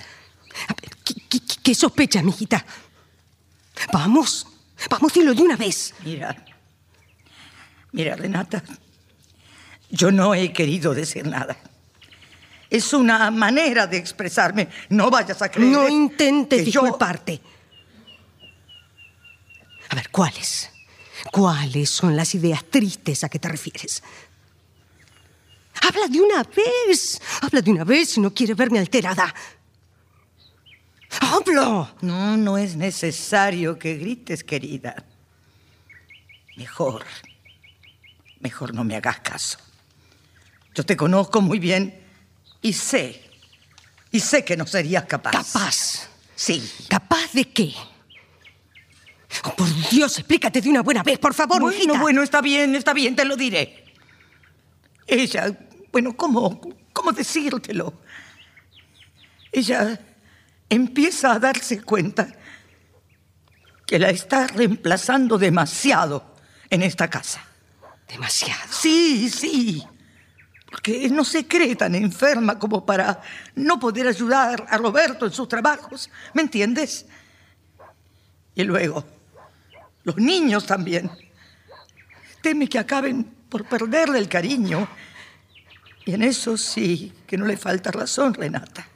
¿Qué, qué, sospecha, mijita? Vamos, vamos, dilo de una vez. Mira, mira, Renata. Yo no he querido decir nada. Es una manera de expresarme. No vayas a creer. No intentes disculparte. A ver, ¿cuáles? ¿Cuáles son las ideas tristes a que te refieres? Habla de una vez. Habla de una vez si no quieres verme alterada. ¡Hablo! No, no es necesario que grites, querida. Mejor, mejor no me hagas caso. Yo te conozco muy bien y sé, y sé que no serías capaz. ¿Capaz? Sí. ¿Capaz de qué? Oh, por Dios, explícate de una buena vez, por favor, Bueno, bueno, está bien, está bien, te lo diré. Ella, bueno, ¿cómo, cómo decírtelo? Ella empieza a darse cuenta que la está reemplazando demasiado en esta casa. ¿Demasiado? Sí, sí porque no se cree tan enferma como para no poder ayudar a Roberto en sus trabajos, ¿me entiendes? Y luego, los niños también. Teme que acaben por perderle el cariño. Y en eso sí que no le falta razón, Renata.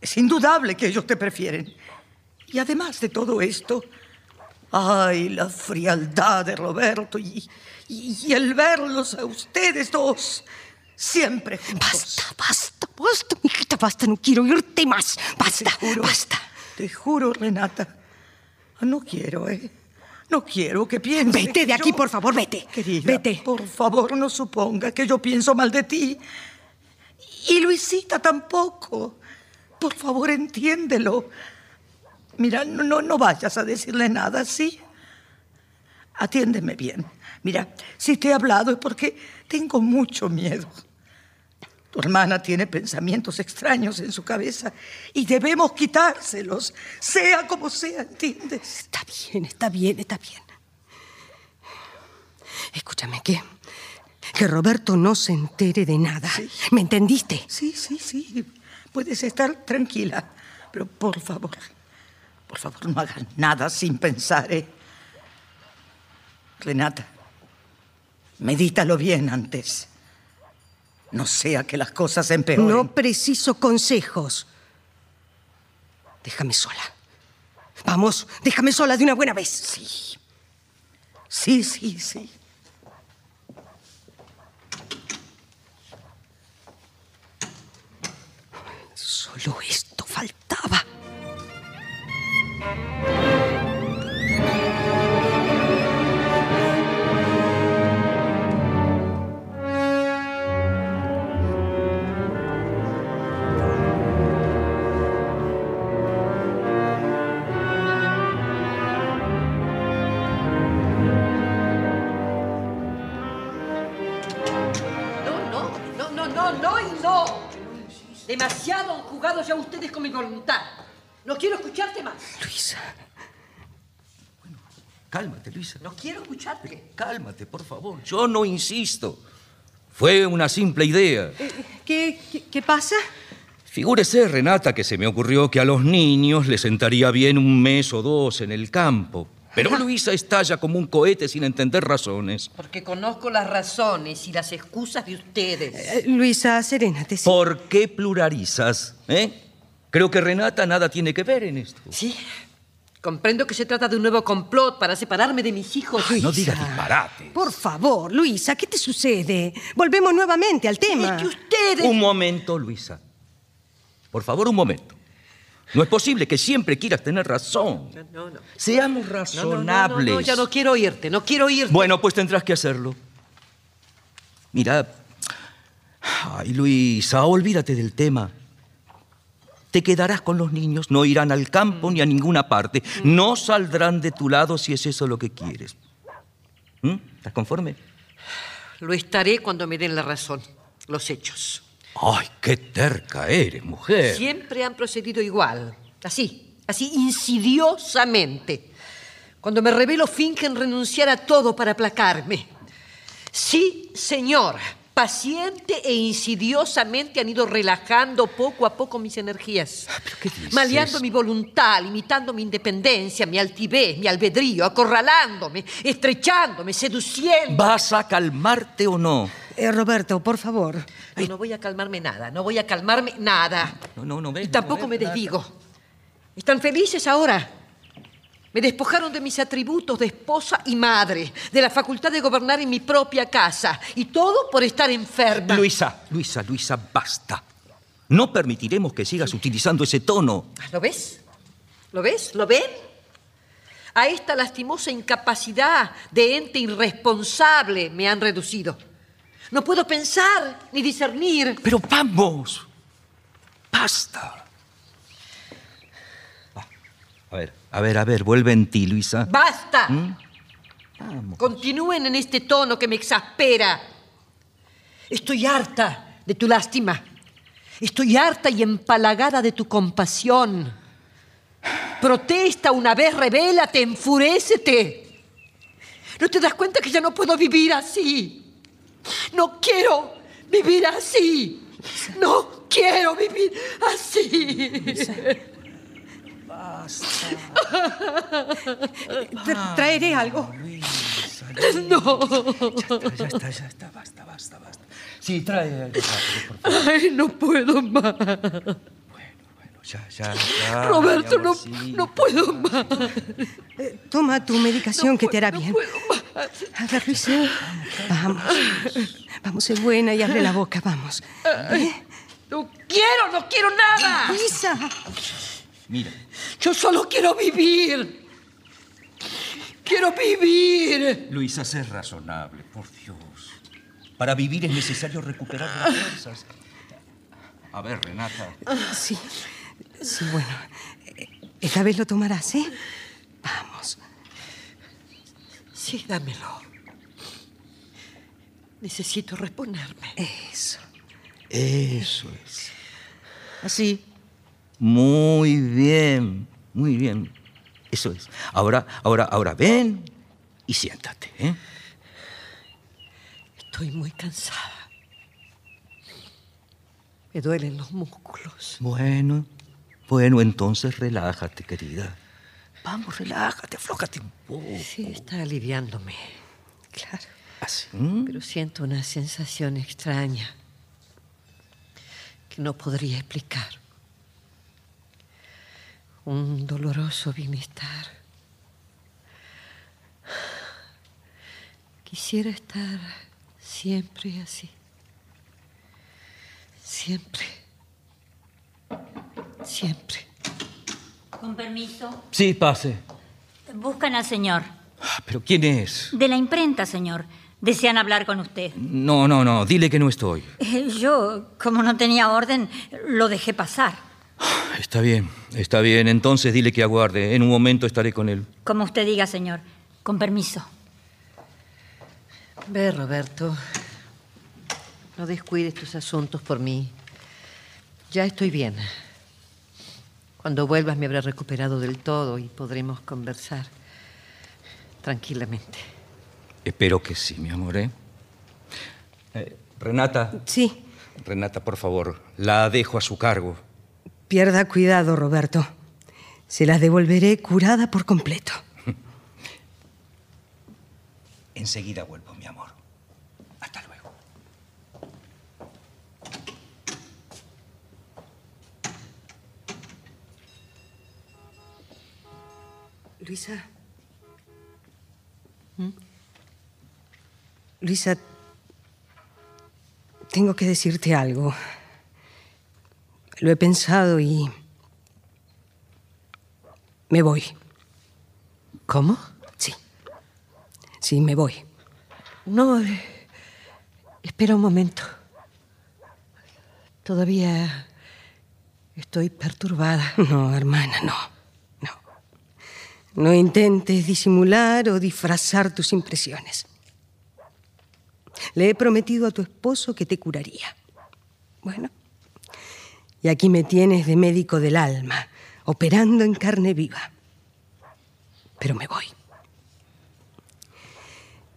Es indudable que ellos te prefieren. Y además de todo esto, ay, la frialdad de Roberto y, y el verlos a ustedes dos Siempre Basta, basta, basta, mijita, basta. No quiero oírte más. Basta, basta. Te juro, Renata. No quiero, ¿eh? No quiero que piense. Vete de aquí, por favor, vete. Querida, Vete. por favor, no suponga que yo pienso mal de ti. Y Luisita tampoco. Por favor, entiéndelo. Mira, no, no vayas a decirle nada, ¿sí? Atiéndeme bien. Mira, si te he hablado es porque tengo mucho miedo. Tu hermana tiene pensamientos extraños en su cabeza y debemos quitárselos, sea como sea, ¿entiendes? Está bien, está bien, está bien. Escúchame, que, que Roberto no se entere de nada. ¿Me entendiste? Sí, sí, sí. Puedes estar tranquila. Pero por favor, por favor, no hagas nada sin pensar, ¿eh? Renata, medítalo bien antes. No sea que las cosas empeoren. No preciso consejos. Déjame sola. Vamos, déjame sola de una buena vez. Sí. Sí, sí, sí. Solo esto faltaba. Mi voluntad. No quiero escucharte más. Luisa. Cálmate, Luisa. No quiero escucharte. Cálmate, por favor. Yo no insisto. Fue una simple idea. ¿Qué, qué, qué pasa? Figúrese, Renata, que se me ocurrió que a los niños les sentaría bien un mes o dos en el campo. Pero Luisa estalla como un cohete sin entender razones. Porque conozco las razones y las excusas de ustedes. Eh, Luisa, serénate. sí. ¿Por qué pluralizas? ¿Eh? Creo que Renata nada tiene que ver en esto. Sí. Comprendo que se trata de un nuevo complot para separarme de mis hijos. No digas disparate. Por favor, Luisa, ¿qué te sucede? Volvemos nuevamente al tema. Es que ustedes. Un momento, Luisa. Por favor, un momento. No es posible que siempre quieras tener razón. No, no. Seamos No, no, no, no, razonables. no, ya no quiero oírte, no quiero oírte. Bueno, pues tendrás que hacerlo. Mira. Ay, Luisa, olvídate del tema. Te quedarás con los niños, no irán al campo ni a ninguna parte. No saldrán de tu lado si es eso lo que quieres. ¿Mm? ¿Estás conforme? Lo estaré cuando me den la razón, los hechos. Ay, qué terca eres, mujer. Siempre han procedido igual, así, así insidiosamente. Cuando me revelo fingen renunciar a todo para aplacarme. Sí, señor, paciente e insidiosamente han ido relajando poco a poco mis energías. ¿Qué dices? Maleando mi voluntad, limitando mi independencia, mi altivez, mi albedrío, acorralándome, estrechándome, seduciendo. ¿Vas a calmarte o no? Eh, Roberto, por favor. No, no voy a calmarme nada, no voy a calmarme nada. No, no, no ves. Y tampoco no me ves desdigo. ¿Están felices ahora? Me despojaron de mis atributos de esposa y madre, de la facultad de gobernar en mi propia casa, y todo por estar enferma. Luisa, Luisa, Luisa, basta. No permitiremos que sigas utilizando ese tono. ¿Lo ves? ¿Lo ves? ¿Lo ven? A esta lastimosa incapacidad de ente irresponsable me han reducido. No puedo pensar ni discernir. Pero vamos. Basta. Va. A ver, a ver, a ver, vuelve en ti, Luisa. ¡Basta! ¿Mm? Vamos. Continúen en este tono que me exaspera. Estoy harta de tu lástima. Estoy harta y empalagada de tu compasión. Protesta una vez, revélate, enfurécete. ¿No te das cuenta que ya no puedo vivir así? No quiero vivir así. No quiero vivir así. Tra- traeré algo. No. Ya está, ya está, basta, basta, basta. Sí, trae algo por favor. Ay, no puedo más. Bueno, ya, ya, ya. Roberto, no, no puedo más. Eh, toma tu medicación que te hará bien. No puedo más. A ver, Luisa. Vamos. Vamos, sé buena y abre la boca, vamos. ¿Eh? No quiero, no quiero nada. Luisa. Mira, Yo solo quiero vivir. quiero vivir. Luisa, sé razonable, por Dios. Para vivir es necesario recuperar las fuerzas. A ver, Renata. Sí, sí, bueno. Esta vez lo tomarás, ¿eh? Vamos. Sí, dámelo. Necesito reponerme. Eso. Eso es. Así. Muy bien, muy bien. Eso es. Ahora, ahora, ahora ven y siéntate, ¿eh? Estoy muy cansada. Me duelen los músculos. Bueno, bueno, entonces relájate, querida. Vamos, relájate, aflójate un poco. Sí, está aliviándome. Claro. Así. Pero siento una sensación extraña que no podría explicar. Un doloroso bienestar. Quisiera estar siempre así. Siempre. Siempre. Con permiso. Sí, pase. Buscan al señor. Ah, ¿Pero quién es? De la imprenta, señor. Desean hablar con usted. No, no, no. Dile que no estoy. Eh, Yo, como no tenía orden, lo dejé pasar. Está bien, está bien. Entonces dile que aguarde. En un momento estaré con él. Como usted diga, señor. Con permiso. Ve, Roberto. No descuides tus asuntos por mí. Ya estoy bien. Cuando vuelvas me habré recuperado del todo y podremos conversar tranquilamente. Espero que sí, mi amor, ¿eh? Eh, Renata. Sí. Renata, por favor, la dejo a su cargo. Pierda cuidado, Roberto. Se las devolveré curada por completo. Enseguida vuelvo, mi amor. Hasta luego. Luisa. Luisa, tengo que decirte algo. Lo he pensado y... Me voy. ¿Cómo? Sí. Sí, me voy. No, eh, espera un momento. Todavía estoy perturbada. No, hermana, no. No. No intentes disimular o disfrazar tus impresiones. Le he prometido a tu esposo que te curaría. Bueno. Y aquí me tienes de médico del alma, operando en carne viva. Pero me voy.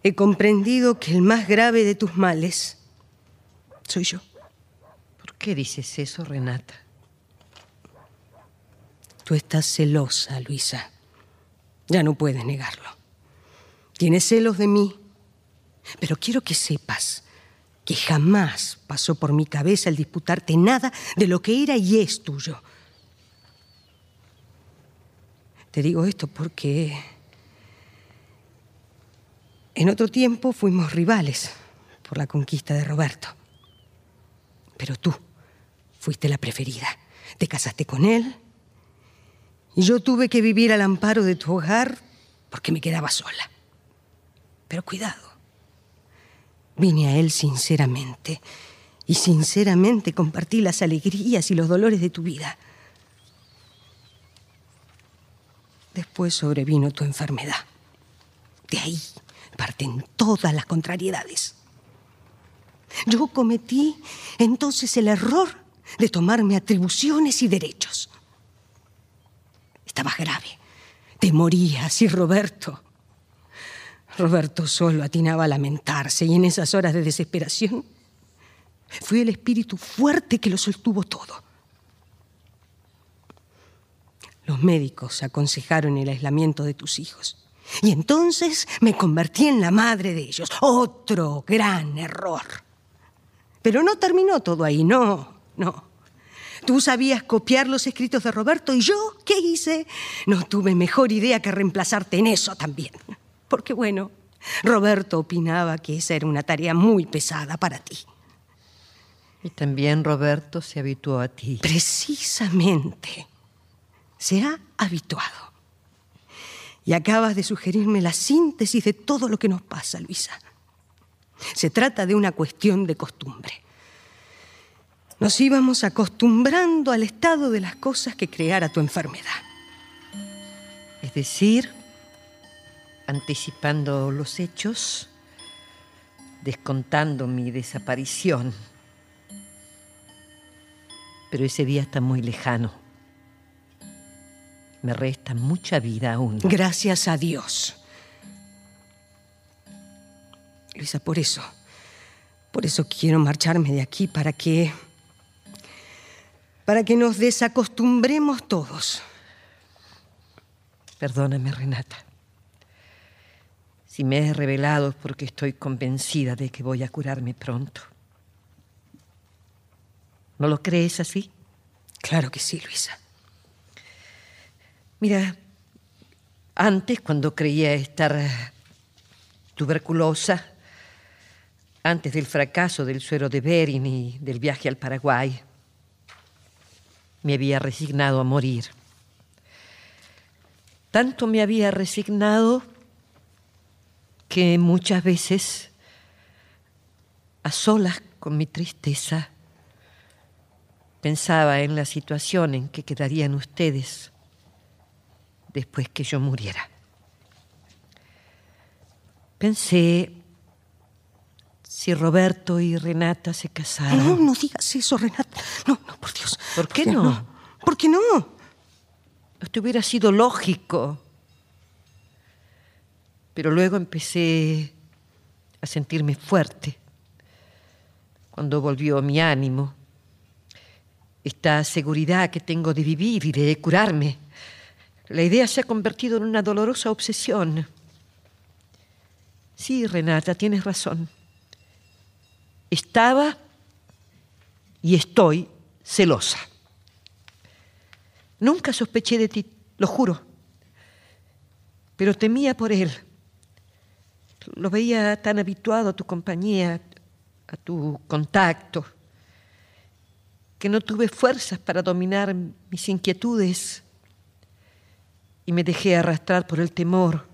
He comprendido que el más grave de tus males soy yo. ¿Por qué dices eso, Renata? Tú estás celosa, Luisa. Ya no puedes negarlo. Tienes celos de mí, pero quiero que sepas que jamás pasó por mi cabeza el disputarte nada de lo que era y es tuyo. Te digo esto porque en otro tiempo fuimos rivales por la conquista de Roberto. Pero tú fuiste la preferida. Te casaste con él y yo tuve que vivir al amparo de tu hogar porque me quedaba sola. Pero cuidado. Vine a él sinceramente y sinceramente compartí las alegrías y los dolores de tu vida. Después sobrevino tu enfermedad. De ahí parten todas las contrariedades. Yo cometí entonces el error de tomarme atribuciones y derechos. Estabas grave. Te morías y Roberto. Roberto solo atinaba a lamentarse y en esas horas de desesperación fui el espíritu fuerte que lo sostuvo todo. Los médicos aconsejaron el aislamiento de tus hijos. Y entonces me convertí en la madre de ellos. Otro gran error. Pero no terminó todo ahí, no, no. Tú sabías copiar los escritos de Roberto y yo, ¿qué hice? No tuve mejor idea que reemplazarte en eso también. Porque bueno, Roberto opinaba que esa era una tarea muy pesada para ti. Y también Roberto se habituó a ti. Precisamente. Se ha habituado. Y acabas de sugerirme la síntesis de todo lo que nos pasa, Luisa. Se trata de una cuestión de costumbre. Nos íbamos acostumbrando al estado de las cosas que creara tu enfermedad. Es decir, anticipando los hechos, descontando mi desaparición. Pero ese día está muy lejano. Me resta mucha vida aún. Gracias a Dios. Luisa, por eso, por eso quiero marcharme de aquí para que, para que nos desacostumbremos todos. Perdóname, Renata. Si me he revelado es porque estoy convencida de que voy a curarme pronto. ¿No lo crees así? Claro que sí, Luisa. Mira, antes cuando creía estar tuberculosa, antes del fracaso del suero de Bering y del viaje al Paraguay, me había resignado a morir. Tanto me había resignado que muchas veces, a solas con mi tristeza, pensaba en la situación en que quedarían ustedes después que yo muriera. Pensé si Roberto y Renata se casaran. No, no digas eso, Renata. No, no, por Dios. ¿Por qué no? ¿Por qué no? Esto hubiera sido lógico. Pero luego empecé a sentirme fuerte. Cuando volvió mi ánimo, esta seguridad que tengo de vivir y de curarme, la idea se ha convertido en una dolorosa obsesión. Sí, Renata, tienes razón. Estaba y estoy celosa. Nunca sospeché de ti, lo juro, pero temía por él. Lo veía tan habituado a tu compañía, a tu contacto, que no tuve fuerzas para dominar mis inquietudes y me dejé arrastrar por el temor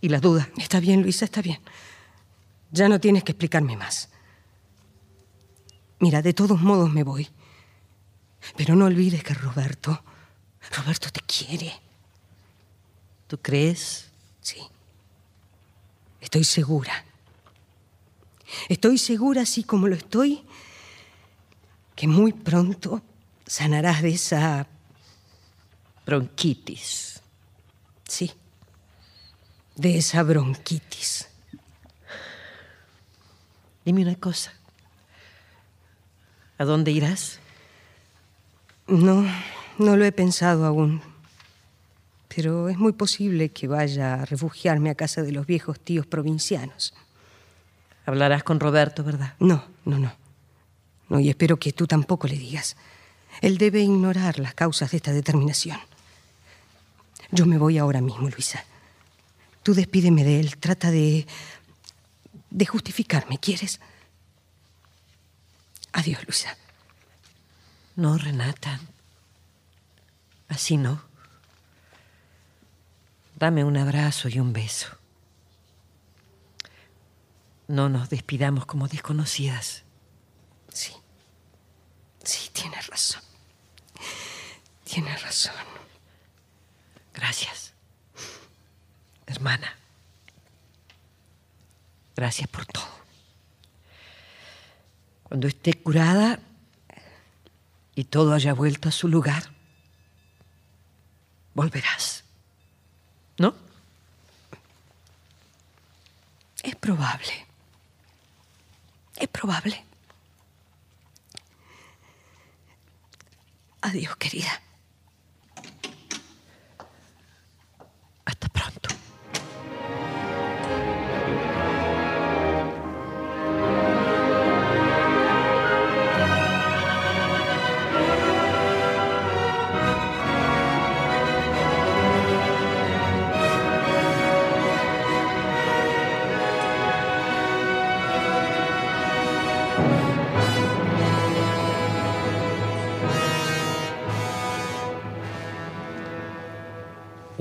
y la duda. Está bien, Luisa, está bien. Ya no tienes que explicarme más. Mira, de todos modos me voy. Pero no olvides que Roberto, Roberto te quiere. ¿Tú crees? Sí. Estoy segura. Estoy segura, así como lo estoy, que muy pronto sanarás de esa bronquitis. Sí, de esa bronquitis. Dime una cosa. ¿A dónde irás? No, no lo he pensado aún. Pero es muy posible que vaya a refugiarme a casa de los viejos tíos provincianos. Hablarás con Roberto, ¿verdad? No, no, no. No, y espero que tú tampoco le digas. Él debe ignorar las causas de esta determinación. Yo me voy ahora mismo, Luisa. Tú despídeme de él. Trata de. de justificarme, ¿quieres? Adiós, Luisa. No, Renata. Así no. Dame un abrazo y un beso. No nos despidamos como desconocidas. Sí. Sí, tienes razón. Tienes razón. Gracias. Hermana. Gracias por todo. Cuando esté curada y todo haya vuelto a su lugar, volverás. ¿No? Es probable. Es probable. Adiós, querida.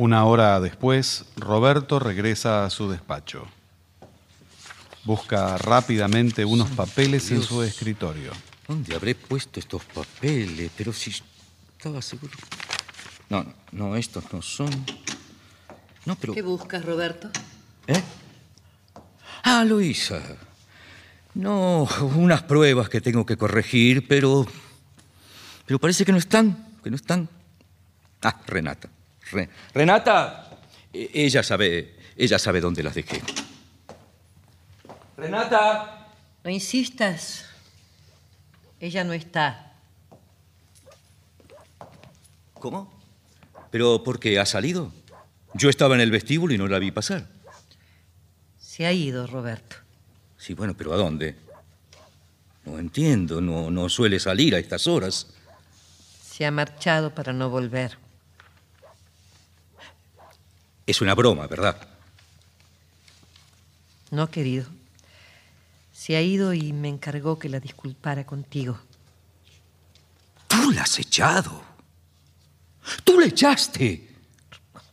Una hora después, Roberto regresa a su despacho. Busca rápidamente unos papeles en su escritorio. ¿Dónde habré puesto estos papeles? Pero si estaba seguro. No, no, estos no son. No, pero. ¿Qué buscas, Roberto? ¿Eh? Ah, Luisa. No, unas pruebas que tengo que corregir, pero. Pero parece que no están, que no están. Ah, Renata. Re- Renata. E- Ella sabe, ella sabe dónde las dejé. Renata. No insistas. Ella no está. ¿Cómo? ¿Pero por qué ha salido? Yo estaba en el vestíbulo y no la vi pasar. Se ha ido, Roberto. Sí, bueno, pero ¿a dónde? No entiendo, no, no suele salir a estas horas. Se ha marchado para no volver. Es una broma, ¿verdad? No, querido. Se ha ido y me encargó que la disculpara contigo. Tú la has echado. Tú la echaste.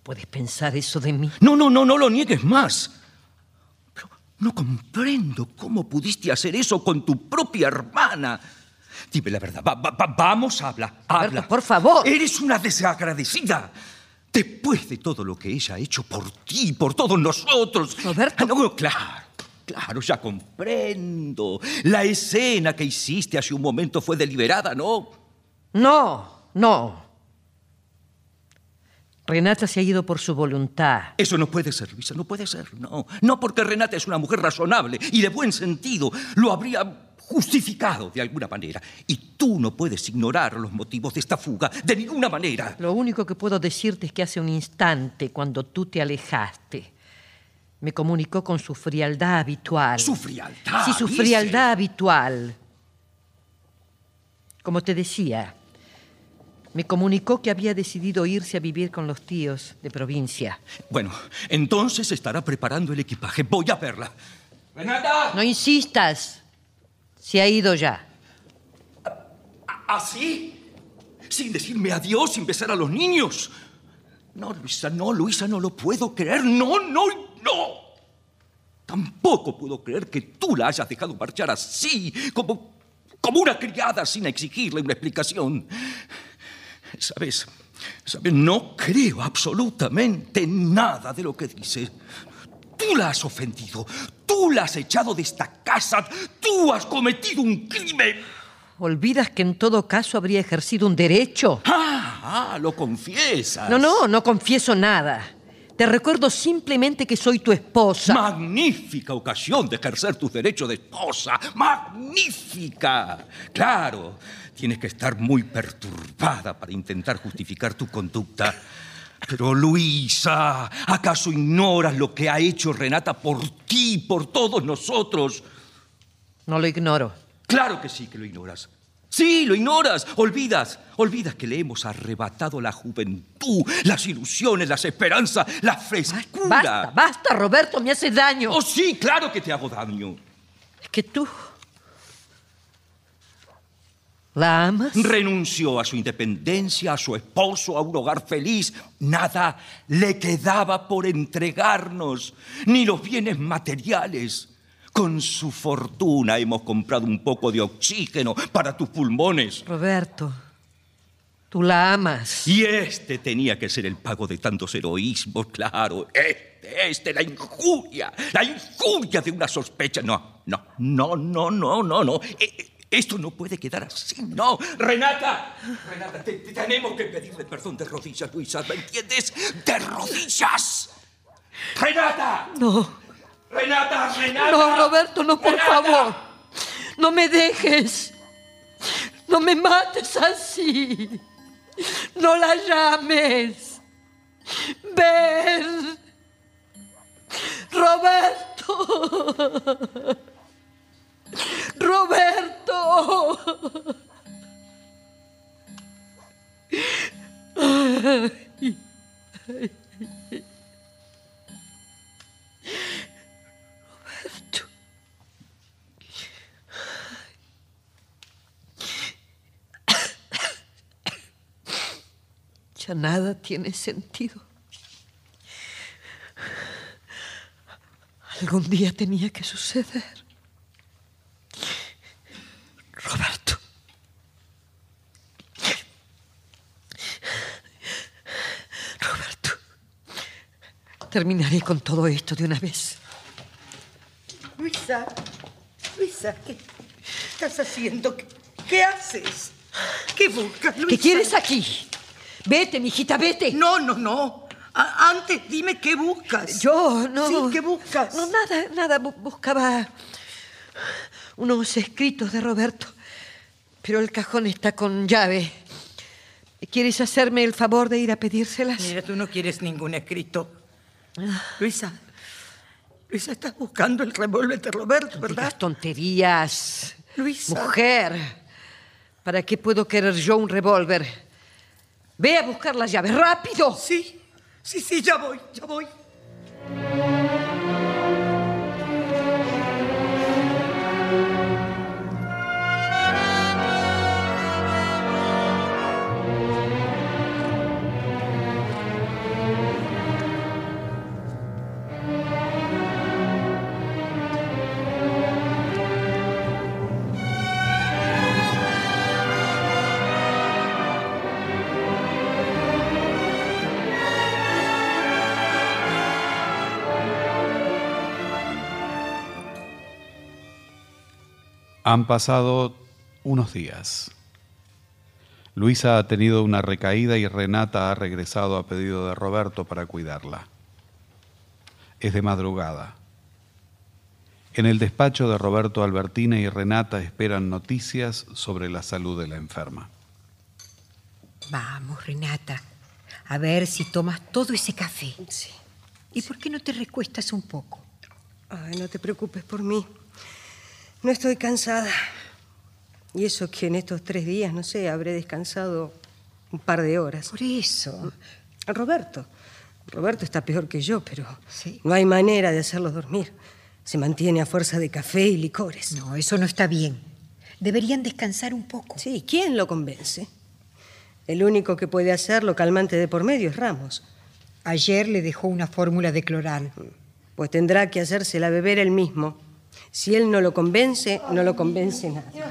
¿Puedes pensar eso de mí? No, no, no, no lo niegues más. Pero no comprendo cómo pudiste hacer eso con tu propia hermana. Dime la verdad. Va- va- va- vamos, habla, habla. por favor. Eres una desagradecida. Después de todo lo que ella ha hecho por ti, por todos nosotros. Roberto. No, claro, claro, ya comprendo. La escena que hiciste hace un momento fue deliberada, ¿no? No, no. Renata se ha ido por su voluntad. Eso no puede ser, Luisa, no puede ser, no. No porque Renata es una mujer razonable y de buen sentido. Lo habría justificado de alguna manera. Y tú no puedes ignorar los motivos de esta fuga de ninguna manera. Lo único que puedo decirte es que hace un instante, cuando tú te alejaste, me comunicó con su frialdad habitual. Su frialdad. Sí, su dice. frialdad habitual. Como te decía, me comunicó que había decidido irse a vivir con los tíos de provincia. Bueno, entonces estará preparando el equipaje. Voy a verla. ¡Renata! No insistas. Se ha ido ya. ¿Así? Sin decirme adiós, sin besar a los niños. No, Luisa, no, Luisa, no lo puedo creer. No, no, no. Tampoco puedo creer que tú la hayas dejado marchar así, como, como una criada sin exigirle una explicación. ¿Sabes? ¿Sabes? No creo absolutamente nada de lo que dice. Tú la has ofendido. Tú la has echado de esta casa. Tú has cometido un crimen. ¿Olvidas que en todo caso habría ejercido un derecho? Ah, ah, lo confiesas. No, no, no confieso nada. Te recuerdo simplemente que soy tu esposa. Magnífica ocasión de ejercer tus derechos de esposa. Magnífica. Claro, tienes que estar muy perturbada para intentar justificar tu conducta. Pero Luisa, ¿acaso ignoras lo que ha hecho Renata por ti, por todos nosotros? No lo ignoro. Claro que sí que lo ignoras. Sí, lo ignoras. Olvidas. Olvidas que le hemos arrebatado la juventud, las ilusiones, las esperanzas, la frescura. Basta, basta, Roberto, me hace daño. Oh, sí, claro que te hago daño. Es que tú... ¿La amas? Renunció a su independencia, a su esposo, a un hogar feliz. Nada le quedaba por entregarnos, ni los bienes materiales. Con su fortuna hemos comprado un poco de oxígeno para tus pulmones. Roberto, tú la amas. Y este tenía que ser el pago de tantos heroísmos, claro. Este, este, la injuria, la injuria de una sospecha. No, no, no, no, no, no, no. E- e- Esto no puede quedar así, no. Renata, Renata, te- te tenemos que pedirle perdón de rodillas, Luisa, ¿me entiendes? De rodillas. Renata. No, Renata, Renata. no, Roberto, no, por Renata. favor. No me dejes. No me mates así. No la llames. Ven. Roberto. Roberto. Roberto. Ya nada tiene sentido. Algún día tenía que suceder. Roberto. Roberto. Terminaré con todo esto de una vez. Luisa, Luisa, ¿qué estás haciendo? ¿Qué, qué haces? ¿Qué buscas, Luisa? ¿Qué quieres aquí? Vete, mijita, vete. No, no, no. A- antes dime qué buscas. Yo no. Sí, ¿qué buscas? No, nada, nada. Bu- Buscaba unos escritos de Roberto. Pero el cajón está con llave. ¿Quieres hacerme el favor de ir a pedírselas? Mira, tú no quieres ningún escrito. Luisa, Luisa, estás buscando el revólver de Roberto, No ¿verdad? digas tonterías. Luisa. Mujer, ¿para qué puedo querer yo un revólver? Ve a buscar las llaves, rápido. Sí, sí, sí, ya voy, ya voy. Han pasado unos días. Luisa ha tenido una recaída y Renata ha regresado a pedido de Roberto para cuidarla. Es de madrugada. En el despacho de Roberto Albertina y Renata esperan noticias sobre la salud de la enferma. Vamos, Renata. A ver si tomas todo ese café. Sí. ¿Y por qué no te recuestas un poco? Ay, no te preocupes por mí. No estoy cansada. Y eso que en estos tres días, no sé, habré descansado un par de horas. Por eso. Roberto. Roberto está peor que yo, pero Sí. no hay manera de hacerlo dormir. Se mantiene a fuerza de café y licores. No, eso no está bien. Deberían descansar un poco. Sí, ¿quién lo convence? El único que puede hacerlo calmante de por medio es Ramos. Ayer le dejó una fórmula de cloral. Pues tendrá que hacérsela beber él mismo. Si él no lo convence, no lo convence nadie.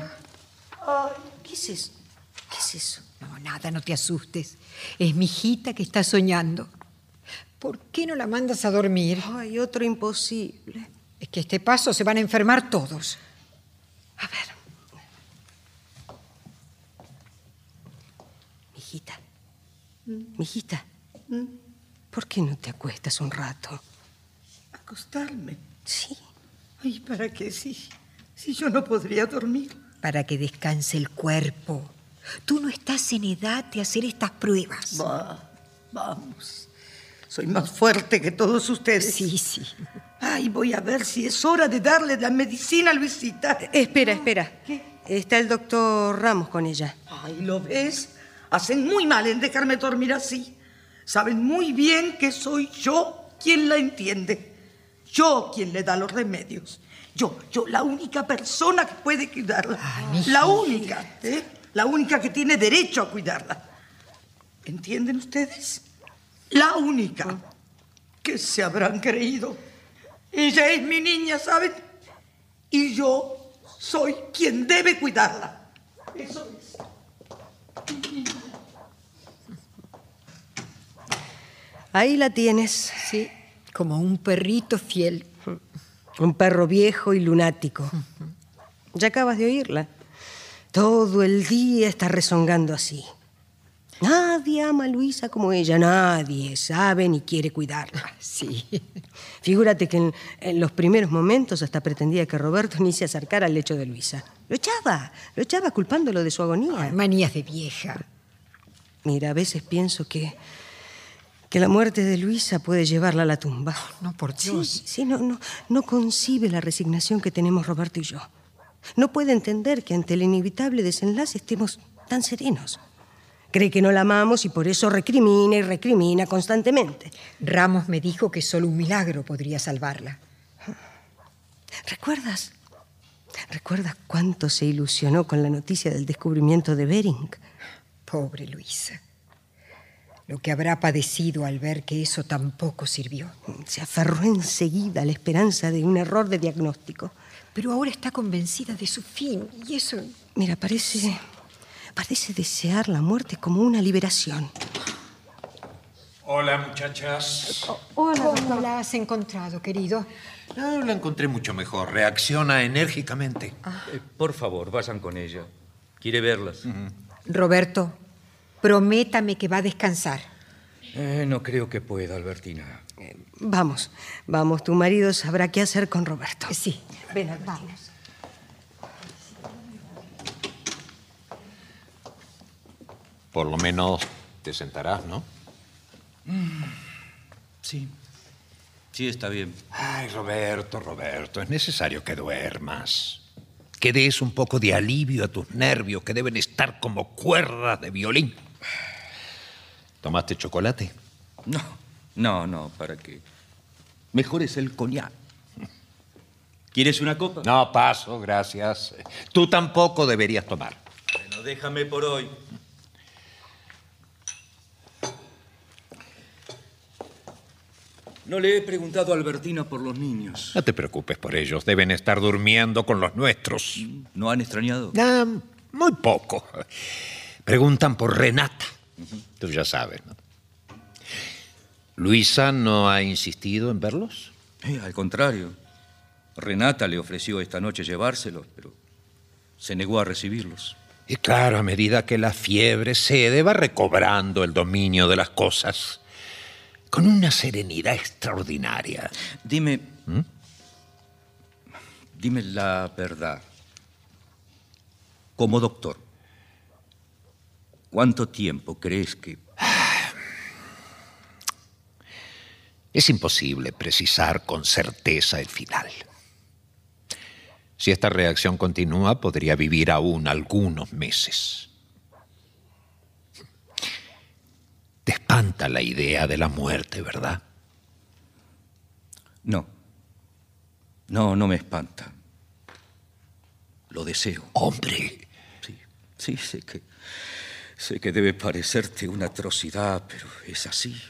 ¿Qué es eso? ¿Qué es eso? No, nada, no te asustes. Es mi hijita que está soñando. ¿Por qué no la mandas a dormir? Ay, otro imposible. Es que a este paso se van a enfermar todos. A ver. Mijita. Mijita. ¿Por qué no te acuestas un rato? Acostarme. Sí. Ay, ¿para qué? Si, si yo no podría dormir. Para que descanse el cuerpo. Tú no estás en edad de hacer estas pruebas. Va, vamos. Soy más fuerte que todos ustedes. Sí, sí. Ay, voy a ver si es hora de darle la medicina a Luisita. Espera, espera. Está el doctor Ramos con ella. Ay, ¿lo ves? Hacen muy mal en dejarme dormir así. Saben muy bien que soy yo quien la entiende. Yo quien le da los remedios. Yo, yo, la única persona que puede cuidarla. la única, ¿eh? La única que tiene derecho a cuidarla. ¿Entienden ustedes? La única. ¿Qué se habrán creído? Ella es mi niña, ¿saben? Y yo soy quien debe cuidarla. Eso es. Ahí la tienes. Sí, como un perrito fiel. Un perro viejo y lunático. Ya acabas de oírla. Todo el día está rezongando así. Nadie ama a Luisa como ella, nadie sabe ni quiere cuidarla. Sí. Figúrate que en, en los primeros momentos hasta pretendía que Roberto ni se acercara al lecho de Luisa. Lo echaba, lo echaba culpándolo de su agonía. Manías de vieja. Mira, a veces pienso que, que la muerte de Luisa puede llevarla a la tumba. No, por Sí, Dios. sí, no, no, no concibe la resignación que tenemos Roberto y yo. No puede entender que ante el inevitable desenlace estemos tan serenos. Cree que no la amamos y por eso recrimina y recrimina constantemente. Ramos me dijo que solo un milagro podría salvarla. ¿Recuerdas? ¿Recuerdas cuánto se ilusionó con la noticia del descubrimiento de Bering? Pobre Luisa. Lo que habrá padecido al ver que eso tampoco sirvió. Se aferró enseguida a la esperanza de un error de diagnóstico. Pero ahora está convencida de su fin y eso... Mira, parece... Parece desear la muerte como una liberación. Hola, muchachas. Hola, ¿Cómo la has encontrado, querido? No, la encontré mucho mejor. Reacciona enérgicamente. Eh, por favor, vayan con ella. Quiere verlas. Roberto, prométame que va a descansar. Eh, no creo que pueda, Albertina. Vamos, vamos, tu marido sabrá qué hacer con Roberto. Sí, ven, vamos. Por lo menos te sentarás, ¿no? Sí. Sí, está bien. Ay, Roberto, Roberto, es necesario que duermas. Que des un poco de alivio a tus nervios que deben estar como cuerdas de violín. ¿Tomaste chocolate? No, no, no, ¿para qué? Mejor es el coñac. ¿Quieres una copa? No, paso, gracias. Tú tampoco deberías tomar. Bueno, déjame por hoy. No le he preguntado a Albertina por los niños. No te preocupes por ellos, deben estar durmiendo con los nuestros. ¿No han extrañado? Ah, muy poco. Preguntan por Renata. Tú ya sabes, ¿no? ¿Luisa no ha insistido en verlos? Eh, al contrario. Renata le ofreció esta noche llevárselos, pero se negó a recibirlos. Y claro, a medida que la fiebre cede, va recobrando el dominio de las cosas con una serenidad extraordinaria. Dime. Dime la verdad. Como doctor, ¿cuánto tiempo crees que.? Es imposible precisar con certeza el final. Si esta reacción continúa, podría vivir aún algunos meses. Te espanta la idea de la muerte, ¿verdad? No. No, no me espanta. Lo deseo. Hombre. Sí, sí, sé que. Sé que debe parecerte una atrocidad, pero es así.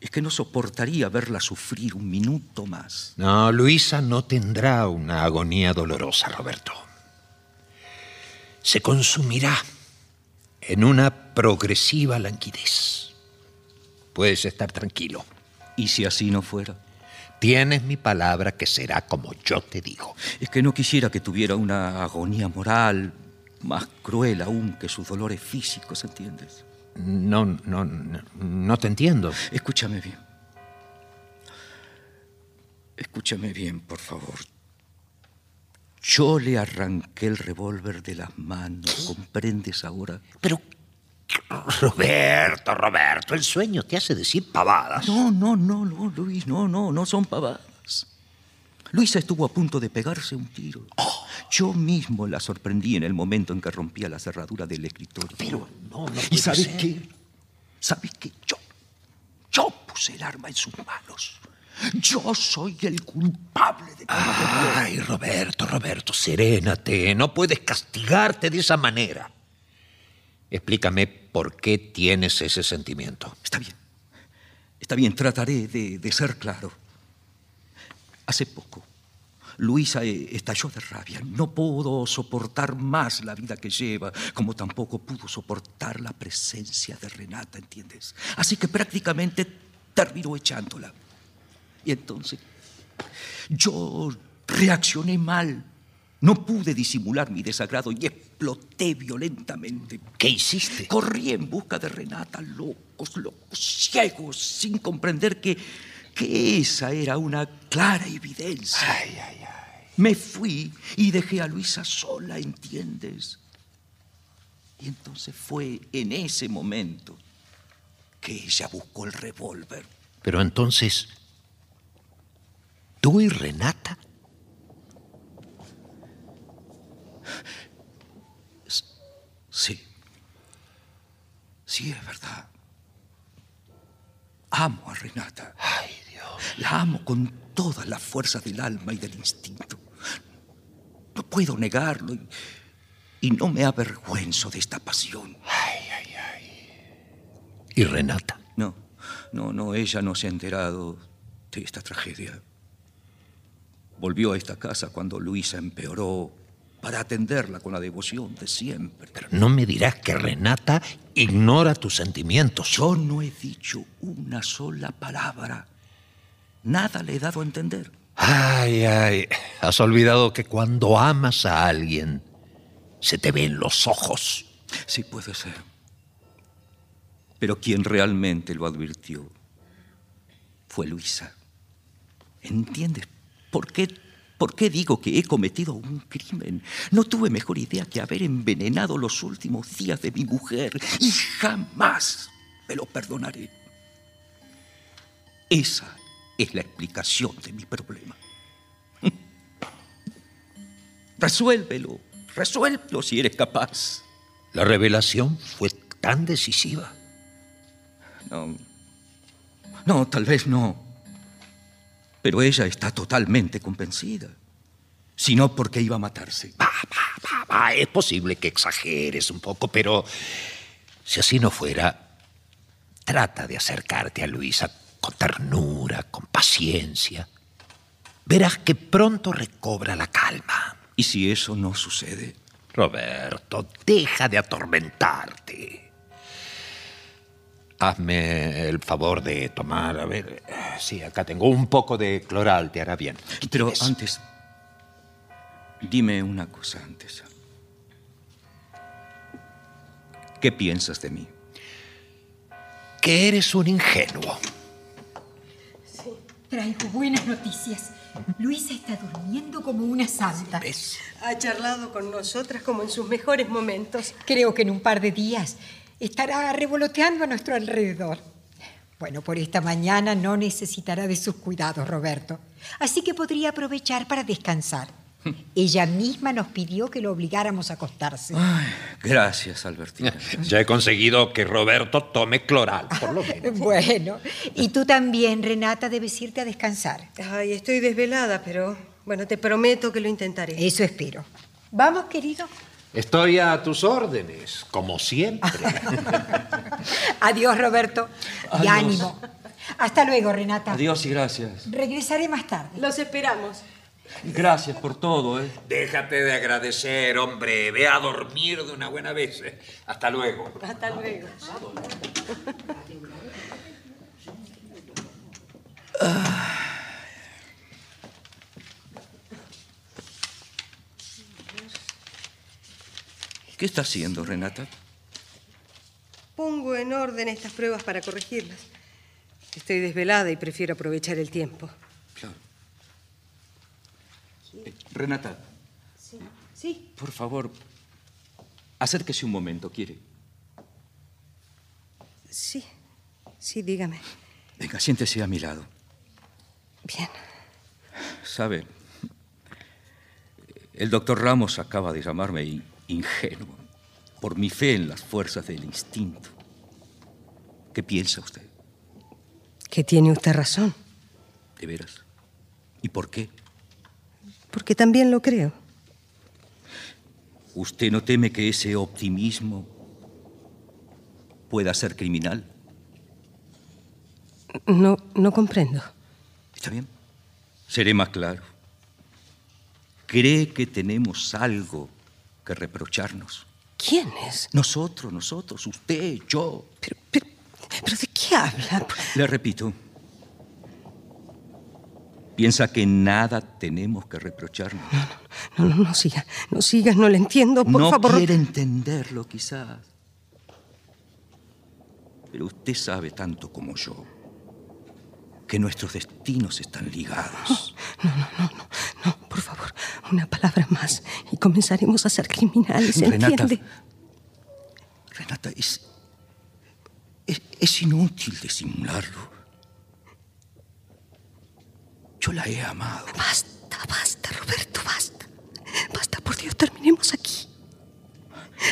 Es que no soportaría verla sufrir un minuto más. No, Luisa no tendrá una agonía dolorosa, Roberto. Se consumirá en una progresiva languidez. Puedes estar tranquilo. ¿Y si así no fuera? Tienes mi palabra que será como yo te digo. Es que no quisiera que tuviera una agonía moral más cruel aún que sus dolores físicos, ¿entiendes? No, no, no, no te entiendo. Escúchame bien. Escúchame bien, por favor. Yo le arranqué el revólver de las manos, ¿comprendes ahora? Pero, Roberto, Roberto, el sueño te hace decir pavadas. No, no, no, no, Luis, no, no, no son pavadas. Luisa estuvo a punto de pegarse un tiro. Yo mismo la sorprendí en el momento en que rompía la cerradura del escritorio. Pero no, no ¿Y sabes qué? ¿Sabes qué? Yo, yo puse el arma en sus manos. Yo soy el culpable de Ay, Roberto, Roberto, serénate. No puedes castigarte de esa manera. Explícame por qué tienes ese sentimiento. Está bien. Está bien, trataré de, de ser claro. Hace poco, Luisa eh, estalló de rabia. No pudo soportar más la vida que lleva, como tampoco pudo soportar la presencia de Renata, ¿entiendes? Así que prácticamente terminó echándola. Y entonces yo reaccioné mal. No pude disimular mi desagrado y exploté violentamente. ¿Qué hiciste? Corrí en busca de Renata, locos, locos, ciegos, sin comprender que, que esa era una clara evidencia. Ay, ay, ay. Me fui y dejé a Luisa sola, ¿entiendes? Y entonces fue en ese momento que ella buscó el revólver. Pero entonces, ¿tú y Renata? Sí. Sí, es verdad. Amo a Renata. Ay, Dios. La amo con todas las fuerzas del alma y del instinto. No puedo negarlo y, y no me avergüenzo de esta pasión. Ay, ay, ay. ¿Y Renata? No, no, no, ella no se ha enterado de esta tragedia. Volvió a esta casa cuando Luisa empeoró para atenderla con la devoción de siempre. Pero no me dirás que Renata ignora tus sentimientos. Yo no he dicho una sola palabra. Nada le he dado a entender. Ay, ay, has olvidado que cuando amas a alguien, se te ven los ojos. Sí, puede ser. Pero quien realmente lo advirtió fue Luisa. ¿Entiendes por qué, por qué digo que he cometido un crimen? No tuve mejor idea que haber envenenado los últimos días de mi mujer y jamás me lo perdonaré. Esa es la explicación de mi problema. Resuélvelo, resuélvelo si eres capaz. La revelación fue tan decisiva. No, no, tal vez no. Pero ella está totalmente convencida. Si no, ¿por qué iba a matarse? Va, va, va, va. Es posible que exageres un poco, pero si así no fuera, trata de acercarte a Luisa con ternura, con paciencia. Verás que pronto recobra la calma. ¿Y si eso no sucede? Roberto, deja de atormentarte. Hazme el favor de tomar, a ver, sí, acá tengo un poco de cloral, te hará bien. Pero antes, dime una cosa antes. ¿Qué piensas de mí? Que eres un ingenuo. Traigo buenas noticias. Luisa está durmiendo como una santa. ¿Ves? Ha charlado con nosotras como en sus mejores momentos. Creo que en un par de días estará revoloteando a nuestro alrededor. Bueno, por esta mañana no necesitará de sus cuidados, Roberto. Así que podría aprovechar para descansar. Ella misma nos pidió que lo obligáramos a acostarse. Gracias, Albertina. Ya he conseguido que Roberto tome cloral, por lo menos. Bueno, y tú también, Renata, debes irte a descansar. Ay, estoy desvelada, pero bueno, te prometo que lo intentaré. Eso espero. Vamos, querido. Estoy a tus órdenes, como siempre. Adiós, Roberto. Y ánimo. Hasta luego, Renata. Adiós y gracias. Regresaré más tarde. Los esperamos. Gracias por todo, ¿eh? Déjate de agradecer, hombre. Ve a dormir de una buena vez. eh. Hasta luego. Hasta luego. ¿Qué está haciendo, Renata? Pongo en orden estas pruebas para corregirlas. Estoy desvelada y prefiero aprovechar el tiempo. Claro. Eh, Renata, Sí. por favor, acérquese un momento, ¿quiere? Sí. Sí, dígame. Venga, siéntese a mi lado. Bien. Sabe, el doctor Ramos acaba de llamarme in- ingenuo por mi fe en las fuerzas del instinto. ¿Qué piensa usted? Que tiene usted razón, ¿De veras? ¿Y por qué? porque también lo creo. ¿Usted no teme que ese optimismo pueda ser criminal? No, no comprendo. ¿Está bien? Seré más claro. ¿Cree que tenemos algo que reprocharnos? ¿Quién es? Nosotros, nosotros, usted, yo. Pero, pero, pero ¿de qué habla? Le repito. ¿Piensa que nada tenemos que reprocharnos? No, no, no siga. No sigas, no le entiendo, por no favor. quiere entenderlo, quizás. Pero usted sabe tanto como yo que nuestros destinos están ligados. No, no, no, no, no, por favor. Una palabra más y comenzaremos a ser criminales, Renata, ¿entiende? Renata, es, es, es inútil disimularlo. Yo la he amado. Basta, basta, Roberto, basta. Basta, por Dios, terminemos aquí.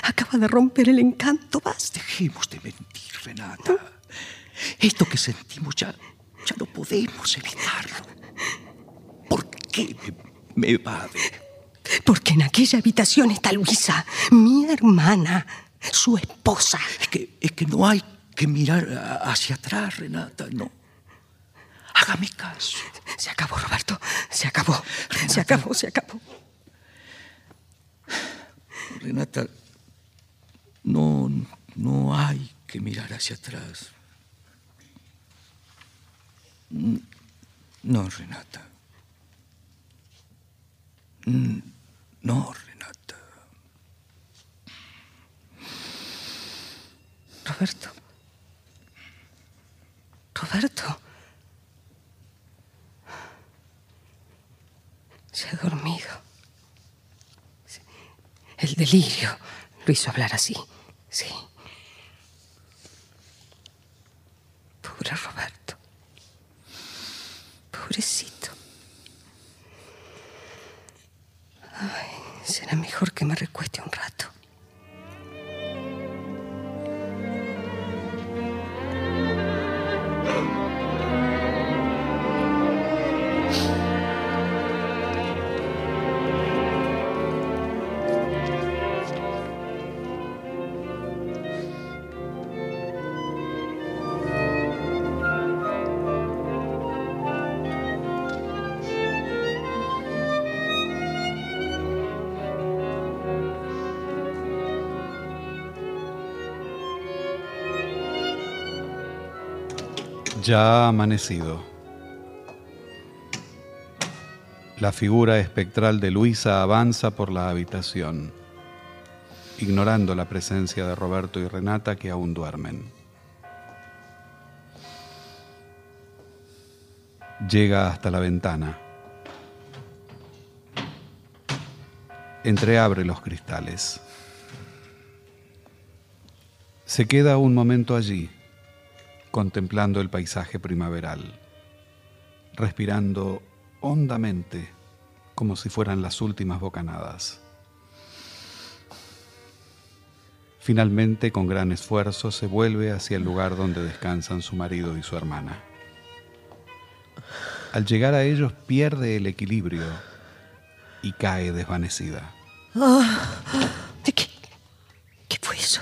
Acaba de romper el encanto, basta. Dejemos de mentir, Renata. Esto que sentimos ya, ya no podemos evitarlo. ¿Por qué me, me evade? Porque en aquella habitación está Luisa, mi hermana, su esposa. Es que, es que no hay que mirar hacia atrás, Renata, no. Hágame caso. Se acabó, Roberto. Se acabó. Se acabó, se acabó. Renata, no, no hay que mirar hacia atrás. No, Renata. No, Renata. Roberto. Roberto. Se ha dormido. El delirio lo hizo hablar así. Sí. Pobre Roberto. Pobrecito. Ay, será mejor que me recueste un rato. Ya ha amanecido. La figura espectral de Luisa avanza por la habitación, ignorando la presencia de Roberto y Renata que aún duermen. Llega hasta la ventana. Entreabre los cristales. Se queda un momento allí contemplando el paisaje primaveral, respirando hondamente como si fueran las últimas bocanadas. Finalmente, con gran esfuerzo, se vuelve hacia el lugar donde descansan su marido y su hermana. Al llegar a ellos pierde el equilibrio y cae desvanecida. ¿De qué? ¿Qué fue eso?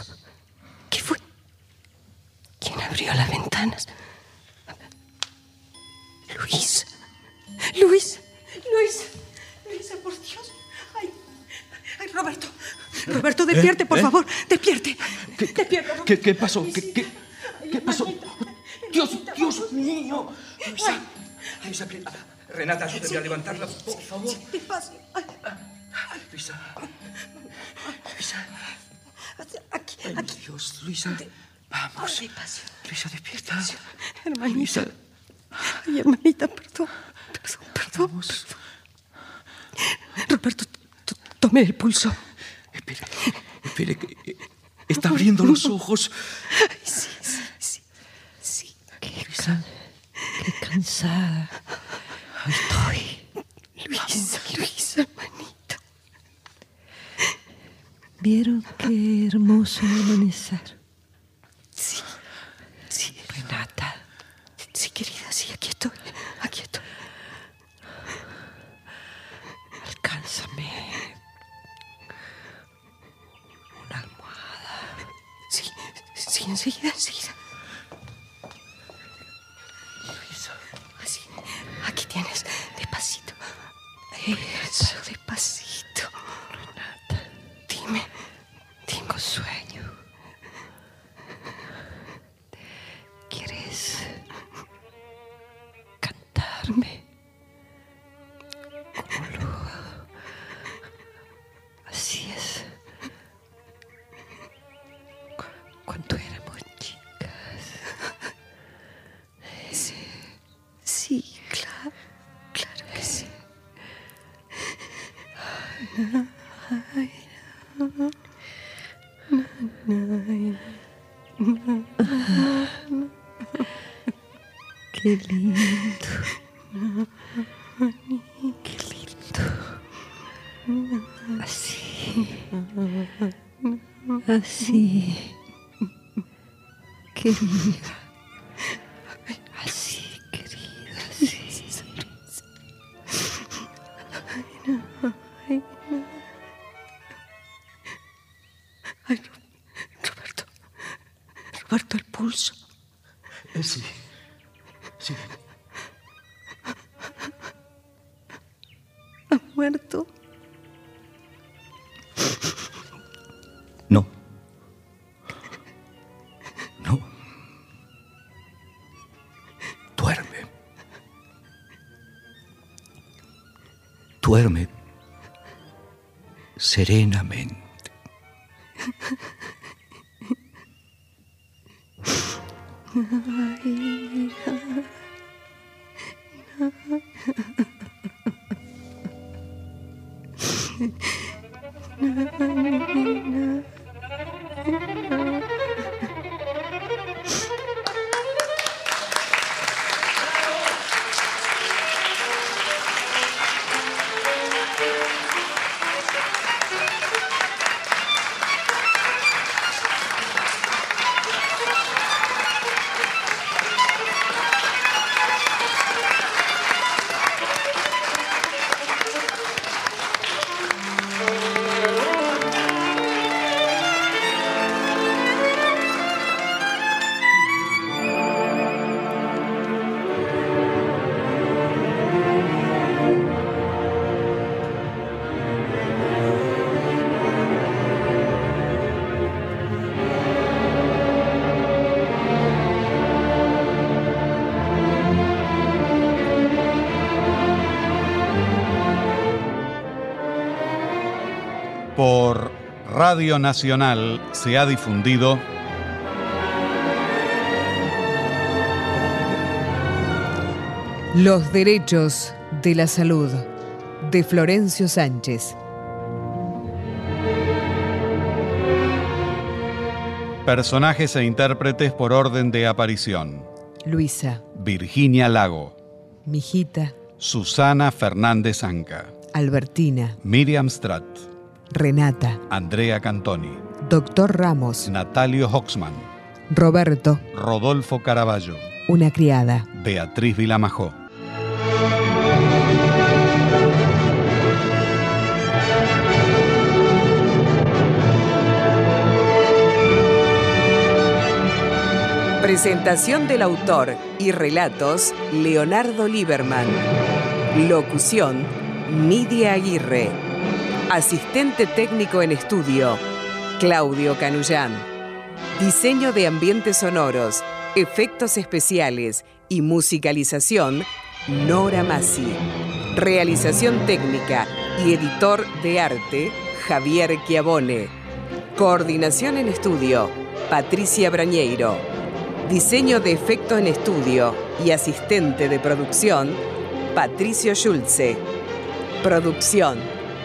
¿Qué fue? ¿Quién abrió las ventanas? Luis. Luis. Luis. Luisa, por Dios. Ay, ay, Roberto. Roberto, despierte, por ¿Eh? favor. Despierte. Despierte. Roberto. ¿Qué, qué pasó? ¿Qué, qué, qué pasó? Dios, Dios mío. Luisa, Luisa, Renata, ayúdame a levantarla, por favor. Despacio. Ay, Luisa. Luisa. Aquí, Ay, aquí. Dios, Luisa. Vamos. Luisa, despierta. Hermanita. Luisa. Ay, hermanita, perdón. Perdón, perdón. Vamos. Roberto, t- tome el pulso. Espere, espere, que eh, está abriendo los ojos. Ay, sí, sí, sí. Sí. Qué, can- qué cansada. Estoy. Luisa, Luisa, hermanita. ¿Vieron qué hermoso amanecer? Renata, Sí, querida, sí, aquí estoy. Aquí estoy. alcánzame una almohada. Sí, sí, enseguida, enseguida. Así. Aquí tienes. Despacito. Eso, despacito. Qué lindo. Qué lindo. Así. Así. Querida. Así, serenamente. Radio Nacional se ha difundido Los derechos de la salud de Florencio Sánchez. personajes e intérpretes por orden de aparición. Luisa, Virginia Lago, Mijita, Susana Fernández Anca, Albertina, Miriam Stratt, Renata, Andrea Cantoni, Doctor Ramos, Natalio Hoxman, Roberto, Rodolfo Caraballo, una criada. Beatriz Vilamajó. Presentación del autor y relatos Leonardo Lieberman. Locución Nidia Aguirre. Asistente técnico en estudio Claudio Canullán. Diseño de ambientes sonoros, efectos especiales y musicalización Nora Massi. Realización técnica y editor de arte Javier Chiavone. Coordinación en estudio Patricia Brañeiro. Diseño de efecto en estudio y asistente de producción, Patricio Schulze. Producción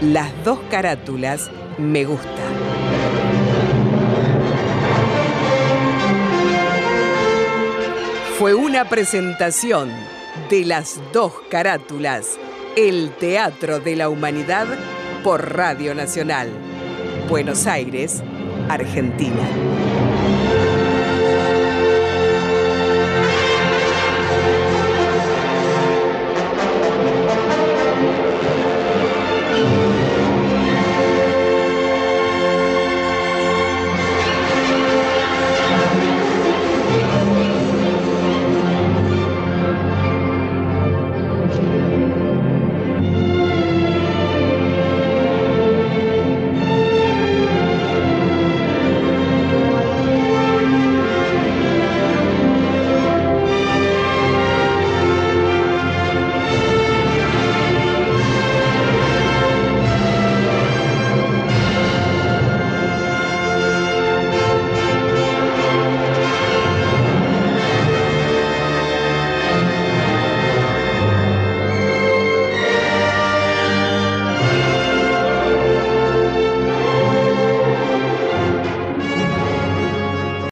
Las dos carátulas, me gusta. Fue una presentación de las dos carátulas, el Teatro de la Humanidad por Radio Nacional. Buenos Aires, Argentina.